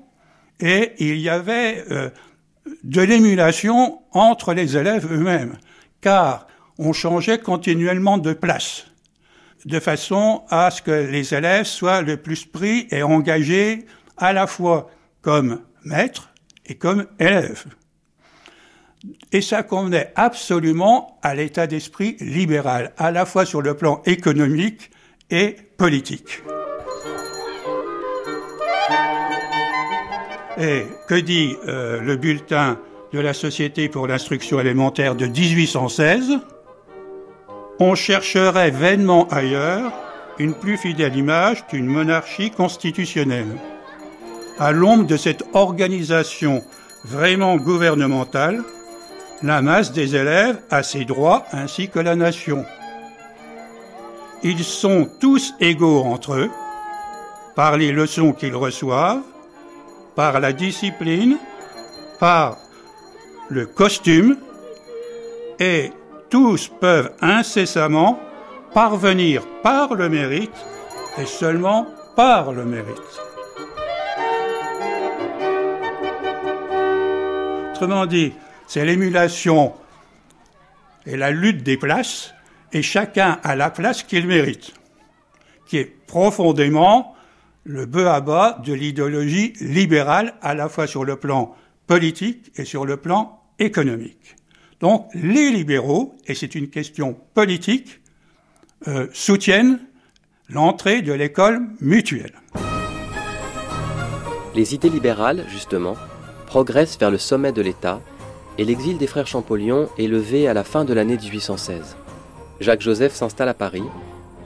et il y avait euh, de l'émulation entre les élèves eux-mêmes, car on changeait continuellement de place, de façon à ce que les élèves soient le plus pris et engagés à la fois comme maîtres et comme élèves. Et ça convenait absolument à l'état d'esprit libéral, à la fois sur le plan économique et politique. Et que dit euh, le bulletin de la Société pour l'instruction élémentaire de 1816 On chercherait vainement ailleurs une plus fidèle image d'une monarchie constitutionnelle. À l'ombre de cette organisation vraiment gouvernementale, la masse des élèves a ses droits ainsi que la nation. Ils sont tous égaux entre eux par les leçons qu'ils reçoivent, par la discipline, par le costume, et tous peuvent incessamment parvenir par le mérite et seulement par le mérite. Autrement dit, c'est l'émulation et la lutte des places, et chacun a la place qu'il mérite, qui est profondément le bœuf à bas de l'idéologie libérale, à la fois sur le plan politique et sur le plan économique. Donc les libéraux, et c'est une question politique, euh, soutiennent l'entrée de l'école mutuelle. Les idées libérales, justement, progressent vers le sommet de l'État et l'exil des frères Champollion est levé à la fin de l'année 1816. Jacques Joseph s'installe à Paris,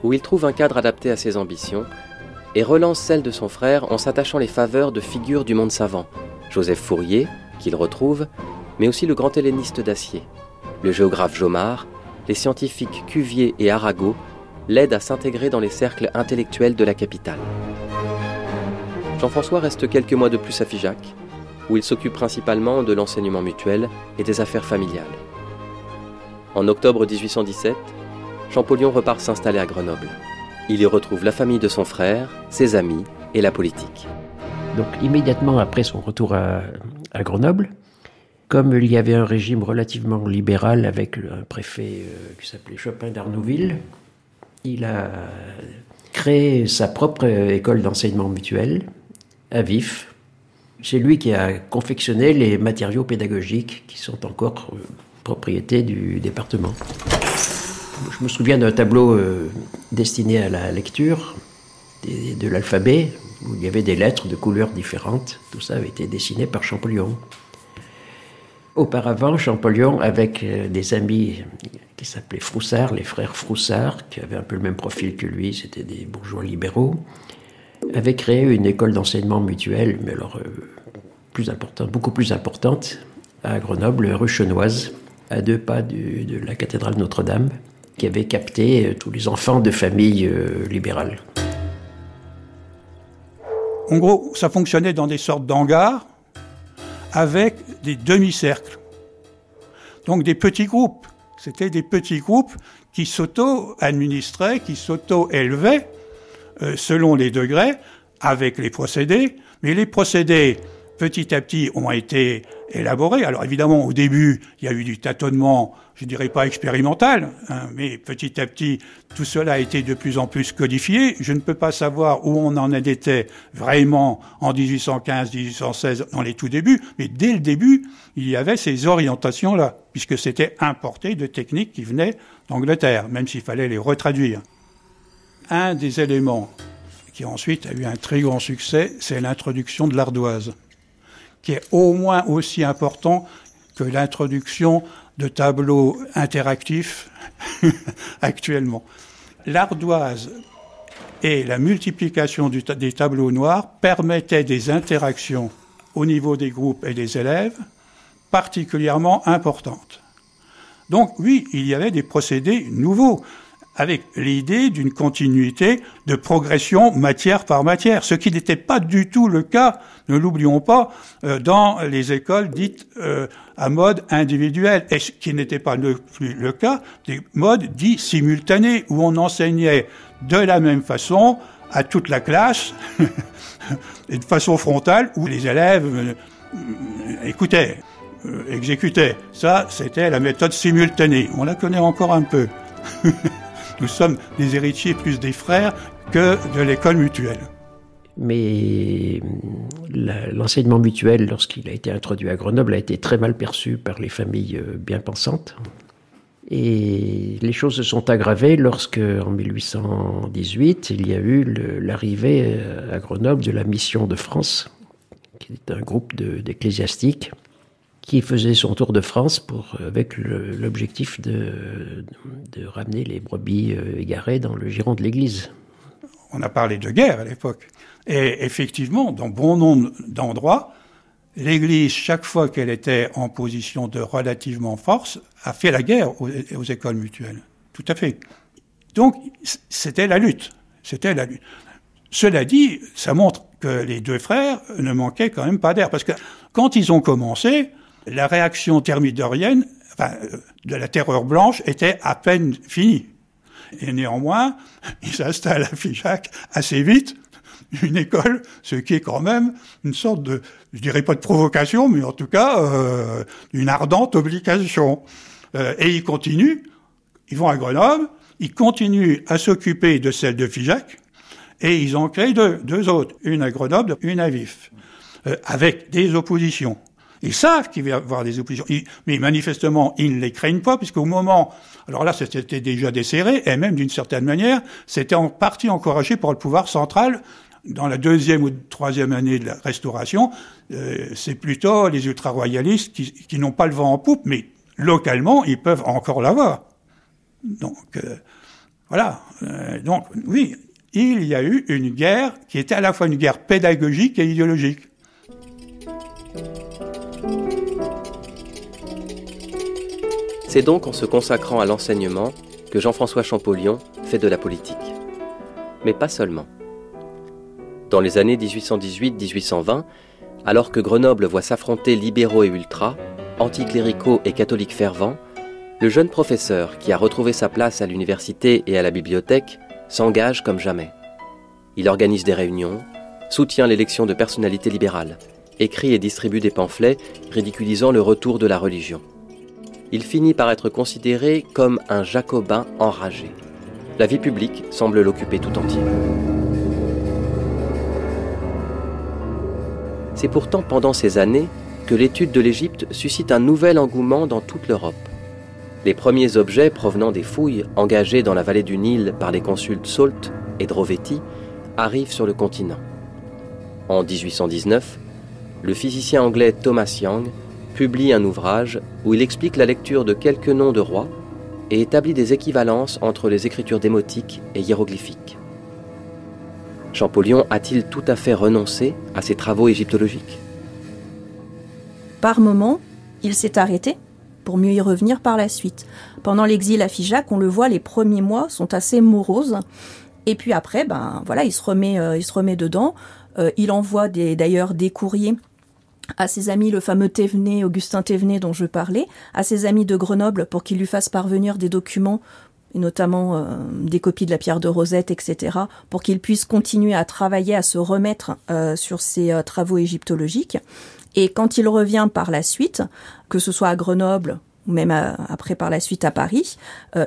où il trouve un cadre adapté à ses ambitions et relance celle de son frère en s'attachant les faveurs de figures du monde savant, Joseph Fourier, qu'il retrouve, mais aussi le grand helléniste d'acier, le géographe Jomard, les scientifiques Cuvier et Arago l'aident à s'intégrer dans les cercles intellectuels de la capitale. Jean-François reste quelques mois de plus à Figeac, où il s'occupe principalement de l'enseignement mutuel et des affaires familiales. En octobre 1817, Champollion repart s'installer à Grenoble. Il y retrouve la famille de son frère, ses amis et la politique. Donc immédiatement après son retour à, Grenoble, Comme il y avait un régime relativement libéral avec un préfet euh, qui s'appelait Chopin d'Arnouville, il a créé sa propre école d'enseignement mutuel à Vif. C'est lui qui a confectionné les matériaux pédagogiques qui sont encore euh, propriété du département. Je me souviens d'un tableau euh, destiné à la lecture de l'alphabet, où il y avait des lettres de couleurs différentes. Tout ça avait été dessiné par Champollion. Auparavant, Champollion, avec euh, des amis qui s'appelaient Froussard, les frères Froussard, qui avaient un peu le même profil que lui, c'était des bourgeois libéraux, avait créé une école d'enseignement mutuel, mais alors euh, plus importante, beaucoup plus importante, à Grenoble, rue Chenoise, à deux pas de la cathédrale Notre-Dame, qui avait capté euh, tous les enfants de familles libérales. En gros, ça fonctionnait dans des sortes d'hangars avec des demi-cercles. Donc des petits groupes. C'était des petits groupes qui s'auto-administraient, qui s'auto-élevaient euh, selon les degrés, avec les procédés. Mais les procédés, petit à petit, ont été élaborés. Alors évidemment, au début, il y a eu du tâtonnement je dirais pas expérimental, hein, mais petit à petit, tout cela a été de plus en plus codifié. Je ne peux pas savoir où on en était vraiment en 1815, 1816, dans les tout débuts, mais dès le début, il y avait ces orientations-là, puisque c'était importé de techniques qui venaient d'Angleterre, même s'il fallait les retraduire. Un des éléments qui ensuite a eu un très grand succès, c'est l'introduction de l'ardoise, qui est au moins aussi important que l'introduction de tableaux interactifs actuellement. L'ardoise et la multiplication des tableaux noirs permettaient des interactions au niveau des groupes et des élèves particulièrement importantes. Donc oui, il y avait des procédés nouveaux avec l'idée d'une continuité de progression matière par matière, ce qui n'était pas du tout le cas, ne l'oublions pas, euh, dans les écoles dites euh, à mode individuel, et ce qui n'était pas le, plus le cas des modes dits simultanés, où on enseignait de la même façon à toute la classe, et de façon frontale, où les élèves euh, écoutaient, exécutaient. Ça, c'était la méthode simultanée. On la connaît encore un peu. Nous sommes des héritiers plus des frères que de l'école mutuelle. Mais l'enseignement mutuel, lorsqu'il a été introduit à Grenoble, a été très mal perçu par les familles euh, bien pensantes. Et les choses se sont aggravées lorsque, en 1818, il y a eu l'arrivée euh, à Grenoble de la Mission de France, qui est un groupe d'ecclésiastiques qui faisait son tour de France pour, avec l'objectif de, de, ramener les brebis euh, égarées dans le giron de l'Église. On a parlé de guerre à l'époque. Et effectivement, dans bon nombre d'endroits, l'Église, chaque fois qu'elle était en position de relativement force, a fait la guerre aux, aux écoles mutuelles. Tout à fait. Donc, c'était la lutte. C'était la lutte. Cela dit, ça montre que les deux frères ne manquaient quand même pas d'air. Parce que quand ils ont commencé, la réaction thermidorienne, enfin, euh, de la terreur blanche, était à peine finie. Et néanmoins, il s'installe à Figeac assez vite, une école, ce qui est quand même une sorte de, je dirais pas de provocation, mais en tout cas, euh, une ardente obligation. Euh, et ils continuent, ils vont à Grenoble, ils continuent à s'occuper de celle de Figeac, et ils en créent deux, deux autres, une à Grenoble, une à Vif, euh, avec des oppositions. Ils savent qu'il va y avoir des oppositions, mais manifestement, ils ne les craignent pas, puisqu'au moment, alors là, c'était déjà desserré, et même d'une certaine manière, c'était en partie encouragé par le pouvoir central. Dans la deuxième ou troisième année de la Restauration, euh, c'est plutôt les ultra-royalistes qui, n'ont pas le vent en poupe, mais localement, ils peuvent encore l'avoir. Donc, euh, voilà. Euh, donc, oui, il y a eu une guerre qui était à la fois une guerre pédagogique et idéologique. C'est donc en se consacrant à l'enseignement que Jean-François Champollion fait de la politique. Mais pas seulement. Dans les années 1818-1820, alors que Grenoble voit s'affronter libéraux et ultras, anticléricaux et catholiques fervents, le jeune professeur qui a retrouvé sa place à l'université et à la bibliothèque s'engage comme jamais. Il organise des réunions, soutient l'élection de personnalités libérales, écrit et distribue des pamphlets ridiculisant le retour de la religion. Il finit par être considéré comme un jacobin enragé. La vie publique semble l'occuper tout entier. C'est pourtant pendant ces années que l'étude de l'Égypte suscite un nouvel engouement dans toute l'Europe. Les premiers objets provenant des fouilles engagées dans la vallée du Nil par les consuls Salt et Drovetti arrivent sur le continent. En 1819, le physicien anglais Thomas Young publie un ouvrage où il explique la lecture de quelques noms de rois et établit des équivalences entre les écritures démotiques et hiéroglyphiques. Champollion a-t-il tout à fait renoncé à ses travaux égyptologiques? Par moment, il s'est arrêté pour mieux y revenir par la suite. Pendant l'exil à Figeac, on le voit, les premiers mois sont assez moroses. Et puis après, ben voilà, il se remet, euh, il se remet dedans. Euh, il envoie d'ailleurs des courriers à ses amis, le fameux Thévenet, Augustin Thévenet dont je parlais, à ses amis de Grenoble pour qu'il lui fasse parvenir des documents et notamment euh, des copies de la pierre de Rosette, etc., pour qu'il puisse continuer à travailler, à se remettre euh, sur ses euh, travaux égyptologiques. Et quand il revient par la suite, que ce soit à Grenoble ou même après par la suite à Paris,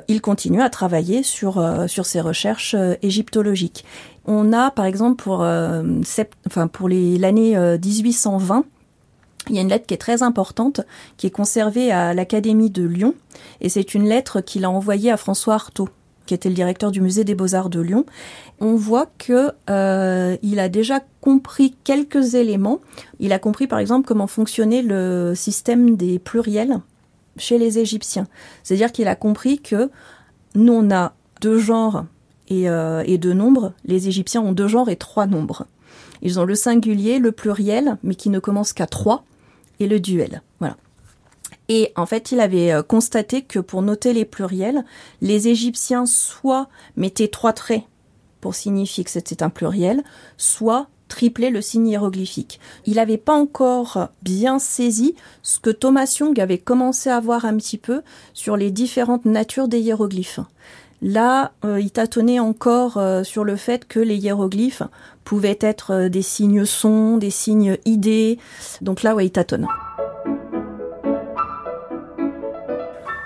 il continue à travailler sur, sur ses recherches égyptologiques. On a par exemple pour, enfin, pour l'année 1820, il y a une lettre qui est très importante, qui est conservée à l'Académie de Lyon, et c'est une lettre qu'il a envoyée à François Artaud, qui était le directeur du musée des Beaux-Arts de Lyon. On voit que euh, il a déjà compris quelques éléments. Il a compris par exemple comment fonctionnait le système des pluriels chez les Égyptiens. C'est-à-dire qu'il a compris que nous on a deux genres et, euh, et deux nombres. Les Égyptiens ont deux genres et trois nombres. Ils ont le singulier, le pluriel, mais qui ne commence qu'à trois et le duel. Voilà. Et en fait, il avait euh, constaté que pour noter les pluriels, les Égyptiens soit mettaient trois traits pour signifier que c'était un pluriel, soit triplaient le signe hiéroglyphique. Il n'avait pas encore bien saisi ce que Thomas Young avait commencé à voir un petit peu sur les différentes natures des hiéroglyphes. Là, euh, il tâtonnait encore euh, sur le fait que les hiéroglyphes pouvaient être euh, des signes sons, des signes idées. Donc là, ouais, il tâtonne.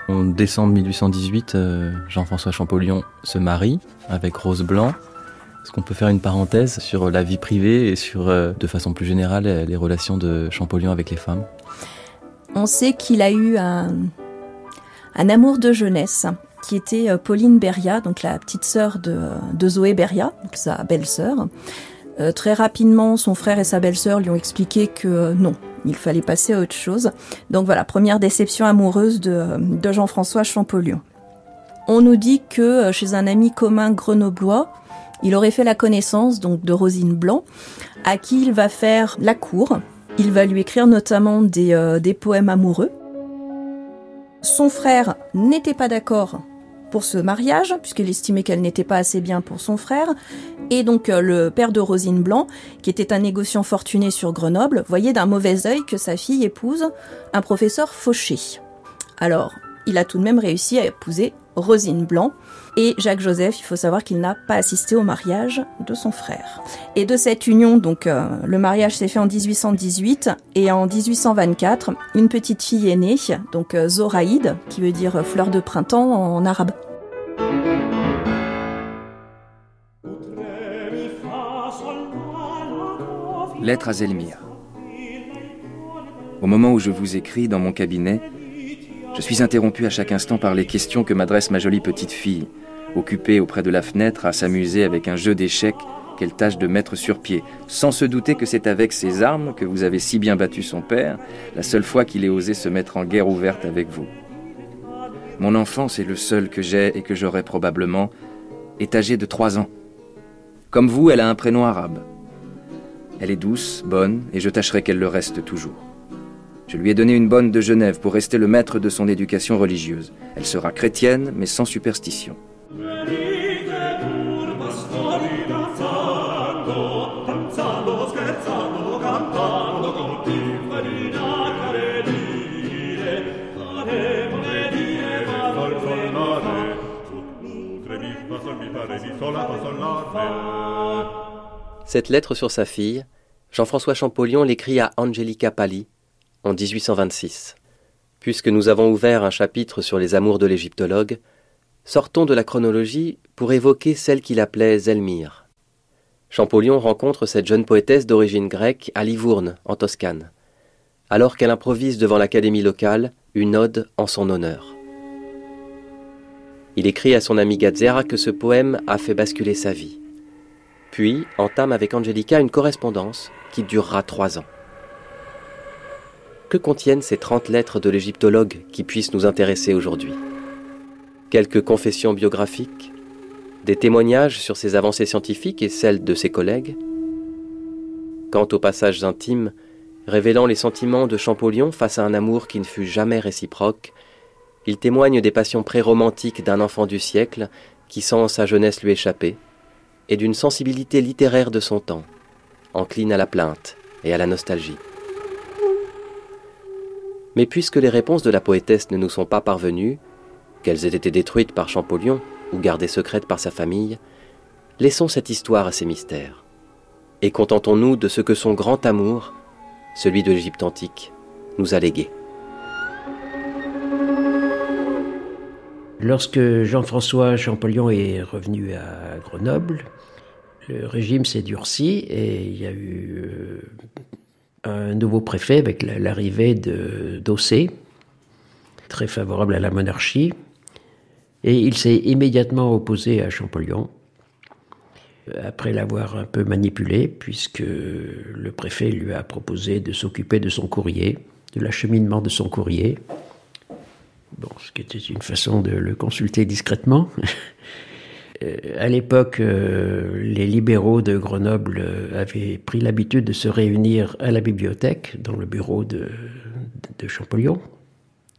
En décembre 1818, Jean-François Champollion se marie avec Rose Blanc. Est-ce qu'on peut faire une parenthèse sur la vie privée et sur, de façon plus générale, les relations de Champollion avec les femmes? On sait qu'il a eu un, un amour de jeunesse qui était euh, Pauline Beria, donc la petite sœur de, Zoé Beria, sa belle-sœur. Euh, très rapidement, son frère et sa belle-sœur lui ont expliqué que euh, non, il fallait passer à autre chose. Donc voilà, première déception amoureuse de, Jean-François Champollion. On nous dit que chez un ami commun grenoblois, il aurait fait la connaissance donc de Rosine Blanc, à qui il va faire la cour. Il va lui écrire notamment des poèmes amoureux. Son frère n'était pas d'accord ce mariage, puisqu'il estimait qu'elle n'était pas assez bien pour son frère. Et donc euh, le père de Rosine Blanc, qui était un négociant fortuné sur Grenoble, voyait d'un mauvais œil que sa fille épouse un professeur fauché. Alors, il a tout de même réussi à épouser Rosine Blanc. Et Jacques Joseph, il faut savoir qu'il n'a pas assisté au mariage de son frère. Et de cette union, donc euh, le mariage s'est fait en 1818 et en 1824, une petite fille est née, donc euh, Zoraïde, qui veut dire fleur de printemps en arabe. Lettre à Zelmir. Au moment où je vous écris dans mon cabinet, je suis interrompu à chaque instant par les questions que m'adresse ma jolie petite fille, occupée auprès de la fenêtre à s'amuser avec un jeu d'échecs qu'elle tâche de mettre sur pied, sans se douter que c'est avec ces armes que vous avez si bien battu son père, la seule fois qu'il ait osé se mettre en guerre ouverte avec vous. Mon enfant, c'est le seul que j'ai et que j'aurai probablement, est âgé de trois ans. Comme vous, elle a un prénom arabe. Elle est douce, bonne, et je tâcherai qu'elle le reste toujours. Je lui ai donné une bonne de Genève pour rester le maître de son éducation religieuse. Elle sera chrétienne, mais sans superstition. Cette lettre sur sa fille, Jean-François Champollion l'écrit à Angelica Pali en 1826. Puisque nous avons ouvert un chapitre sur les amours de l'égyptologue, sortons de la chronologie pour évoquer celle qu'il appelait Zelmire. Champollion rencontre cette jeune poétesse d'origine grecque à Livourne, en Toscane, alors qu'elle improvise devant l'académie locale une ode en son honneur. Il écrit à son ami Gazzera que ce poème a fait basculer sa vie. Puis entame avec Angelica une correspondance qui durera trois ans. Que contiennent ces trente lettres de l'égyptologue qui puissent nous intéresser aujourd'hui? Quelques confessions biographiques? Des témoignages sur ses avancées scientifiques et celles de ses collègues? Quant aux passages intimes, révélant les sentiments de Champollion face à un amour qui ne fut jamais réciproque, il témoigne des passions pré-romantiques d'un enfant du siècle qui sent sa jeunesse lui échapper, et d'une sensibilité littéraire de son temps, encline à la plainte et à la nostalgie. Mais puisque les réponses de la poétesse ne nous sont pas parvenues, qu'elles aient été détruites par Champollion ou gardées secrètes par sa famille, laissons cette histoire à ses mystères, et contentons-nous de ce que son grand amour, celui de l'Égypte antique, nous a légué. Lorsque Jean-François Champollion est revenu à Grenoble, le régime s'est durci et il y a eu euh, un nouveau préfet avec l'arrivée de d'Ossé, très favorable à la monarchie, et il s'est immédiatement opposé à Champollion, après l'avoir un peu manipulé, puisque le préfet lui a proposé de s'occuper de son courrier, de l'acheminement de son courrier, Bon, ce qui était une façon de le consulter discrètement. Euh, à l'époque, euh, les libéraux de Grenoble euh, avaient pris l'habitude de se réunir à la bibliothèque, dans le bureau de, Champollion,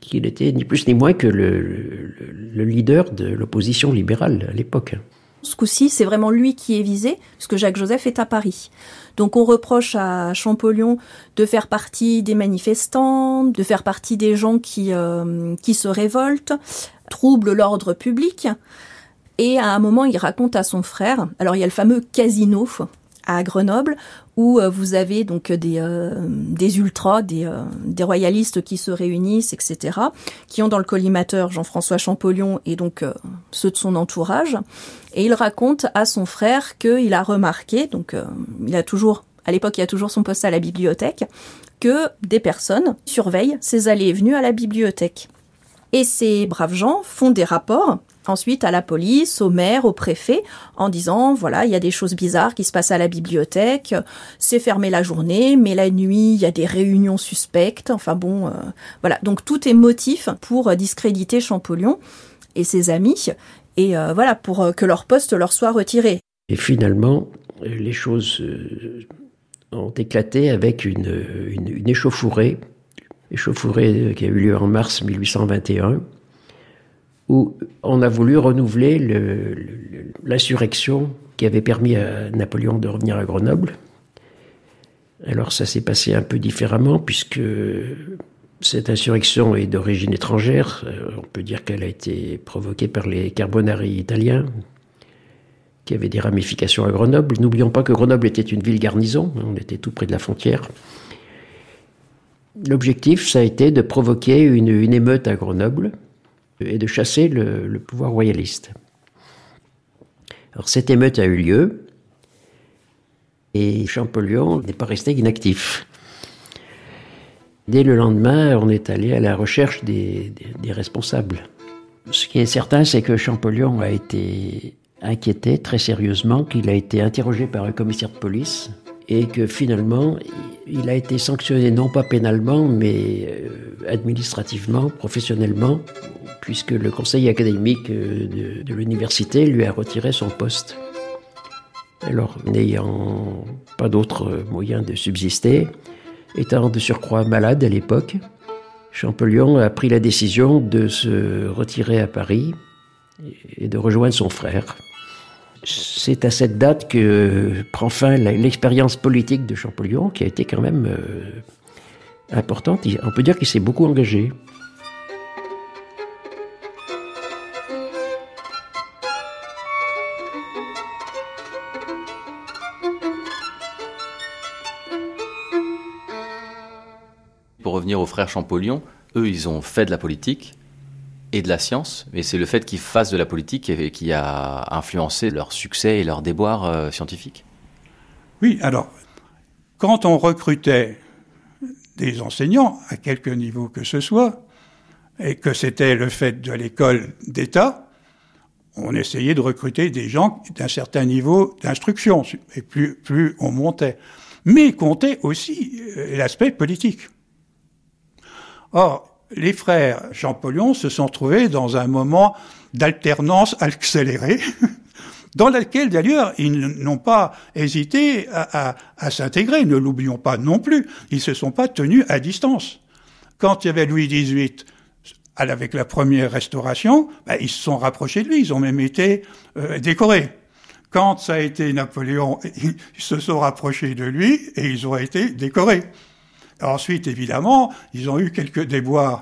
qui n'était ni plus ni moins que le leader de l'opposition libérale à l'époque. Ce coup-ci, c'est vraiment lui qui est visé, puisque Jacques Joseph est à Paris. Donc on reproche à Champollion de faire partie des manifestants, de faire partie des gens qui, qui se révoltent, troublent l'ordre public. Et à un moment, il raconte à son frère, alors il y a le fameux casino à Grenoble, où euh, vous avez donc des, euh, des ultras, des, euh, des royalistes qui se réunissent, etc., qui ont dans le collimateur Jean-François Champollion et donc ceux de son entourage. Et il raconte à son frère qu'il a remarqué, donc il a toujours, à l'époque il a toujours son poste à la bibliothèque, que des personnes surveillent ses allées et venues à la bibliothèque. Et ces braves gens font des rapports ensuite à la police, au maire, au préfet, en disant voilà, il y a des choses bizarres qui se passent à la bibliothèque, c'est fermé la journée, mais la nuit, il y a des réunions suspectes. Enfin bon, euh, voilà. Donc tout est motif pour discréditer Champollion et ses amis, et euh, voilà, pour euh, que leur poste leur soit retiré. Et finalement, les choses ont éclaté avec une, une échauffourée, échauffourée qui a eu lieu en mars 1821 où on a voulu renouveler l'insurrection qui avait permis à Napoléon de revenir à Grenoble. Alors ça s'est passé un peu différemment puisque cette insurrection est d'origine étrangère. Euh, on peut dire qu'elle a été provoquée par les Carbonari italiens qui avaient des ramifications à Grenoble. N'oublions pas que Grenoble était une ville garnison, on était tout près de la frontière. L'objectif, ça a été de provoquer une émeute à Grenoble et de chasser le, pouvoir royaliste. Alors cette émeute a eu lieu et Champollion n'est pas resté inactif. Dès le lendemain, on est allé à la recherche des, des responsables. Ce qui est certain, c'est que Champollion a été inquiété très sérieusement, qu'il a été interrogé par un commissaire de police et que finalement, il a été sanctionné non pas pénalement, mais euh, administrativement, professionnellement, puisque le conseil académique euh, de, l'université lui a retiré son poste. Alors, n'ayant pas d'autre moyen de subsister, étant de surcroît malade à l'époque, Champollion a pris la décision de se retirer à Paris et de rejoindre son frère c'est à cette date que prend fin l'expérience politique de Champollion, qui a été quand même euh, importante. On peut dire qu'il s'est beaucoup engagé. Pour revenir aux frères Champollion, eux, ils ont fait de la politique, et de la science, et c'est le fait qu'ils fassent de la politique qui a influencé leur succès et leur déboire euh, scientifique. Oui, alors, quand on recrutait des enseignants, à quelque niveau que ce soit, et que c'était le fait de l'école d'État, on essayait de recruter des gens d'un certain niveau d'instruction, et plus, plus on montait. Mais comptait aussi euh, l'aspect politique. Or, les frères Champollion se sont trouvés dans un moment d'alternance accélérée, dans laquelle d'ailleurs ils n'ont pas hésité à, s'intégrer, ne l'oublions pas non plus, ils se sont pas tenus à distance. Quand il y avait Louis XVIII, avec la première restauration, ben, ils se sont rapprochés de lui, ils ont même été euh, décorés. Quand ça a été Napoléon, ils se sont rapprochés de lui et ils ont été décorés. Ensuite, évidemment, ils ont eu quelques déboires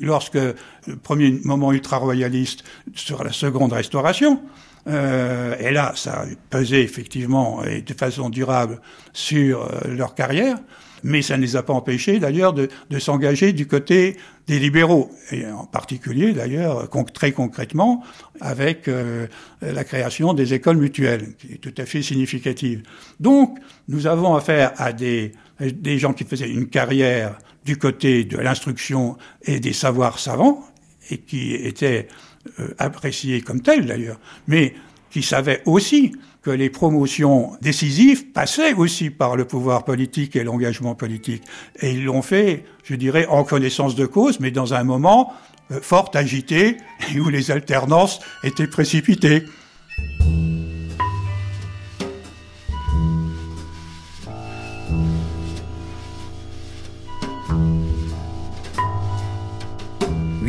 lorsque le premier moment ultra-royaliste sur la seconde restauration, euh, et là, ça a pesé effectivement et de façon durable sur euh, leur carrière, mais ça ne les a pas empêchés d'ailleurs de, s'engager du côté des libéraux, et en particulier d'ailleurs très concrètement avec euh, la création des écoles mutuelles, qui est tout à fait significative. Donc, nous avons affaire à des, des gens qui faisaient une carrière du côté de l'instruction et des savoirs savants, et qui étaient euh, appréciés comme tels d'ailleurs, mais qui savaient aussi les promotions décisives passaient aussi par le pouvoir politique et l'engagement politique. Et ils l'ont fait, je dirais, en connaissance de cause, mais dans un moment euh, fort agité et où les alternances étaient précipitées. «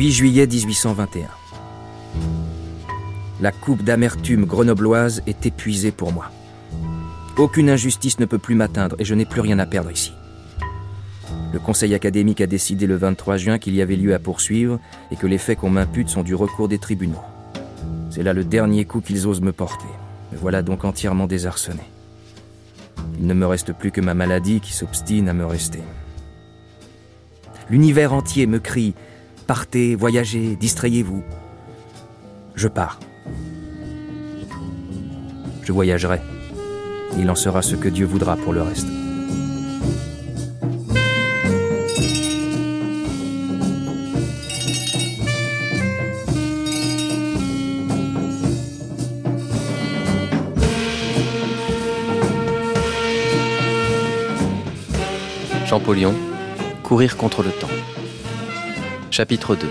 8 juillet 1821. La coupe d'amertume grenobloise est épuisée pour moi. Aucune injustice ne peut plus m'atteindre et je n'ai plus rien à perdre ici. Le conseil académique a décidé le 23 juin qu'il y avait lieu à poursuivre et que les faits qu'on m'impute sont du recours des tribunaux. C'est là le dernier coup qu'ils osent me porter. Me voilà donc entièrement désarçonné. Il ne me reste plus que ma maladie qui s'obstine à me rester. L'univers entier me crie Partez, voyagez, distrayez-vous. Je pars je voyagerai. Il en sera ce que Dieu voudra pour le reste. Champollion, Courir contre le temps. Chapitre 2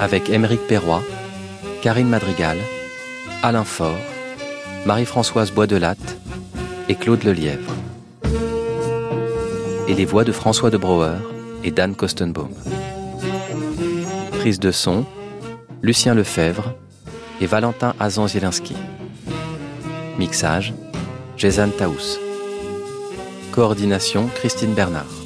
Avec Émeric Perroy, Karine Madrigal, Alain Faure, Marie-Françoise Boisdelatte et Claude Lelièvre. Et les voix de François de Brouwer et Dan Kostenbaum. Prise de son, Lucien Lefebvre et Valentin Azan-Zielinski. Mixage, Jason Taous. Coordination, Christine Bernard.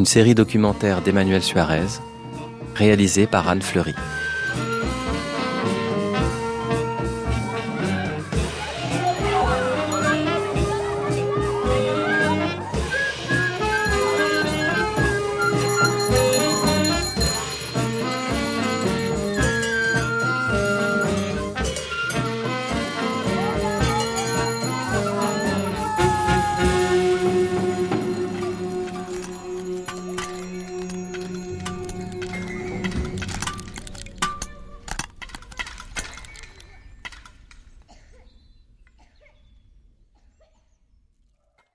Une série documentaire d'Emmanuel Suarez, réalisée par Anne Fleury.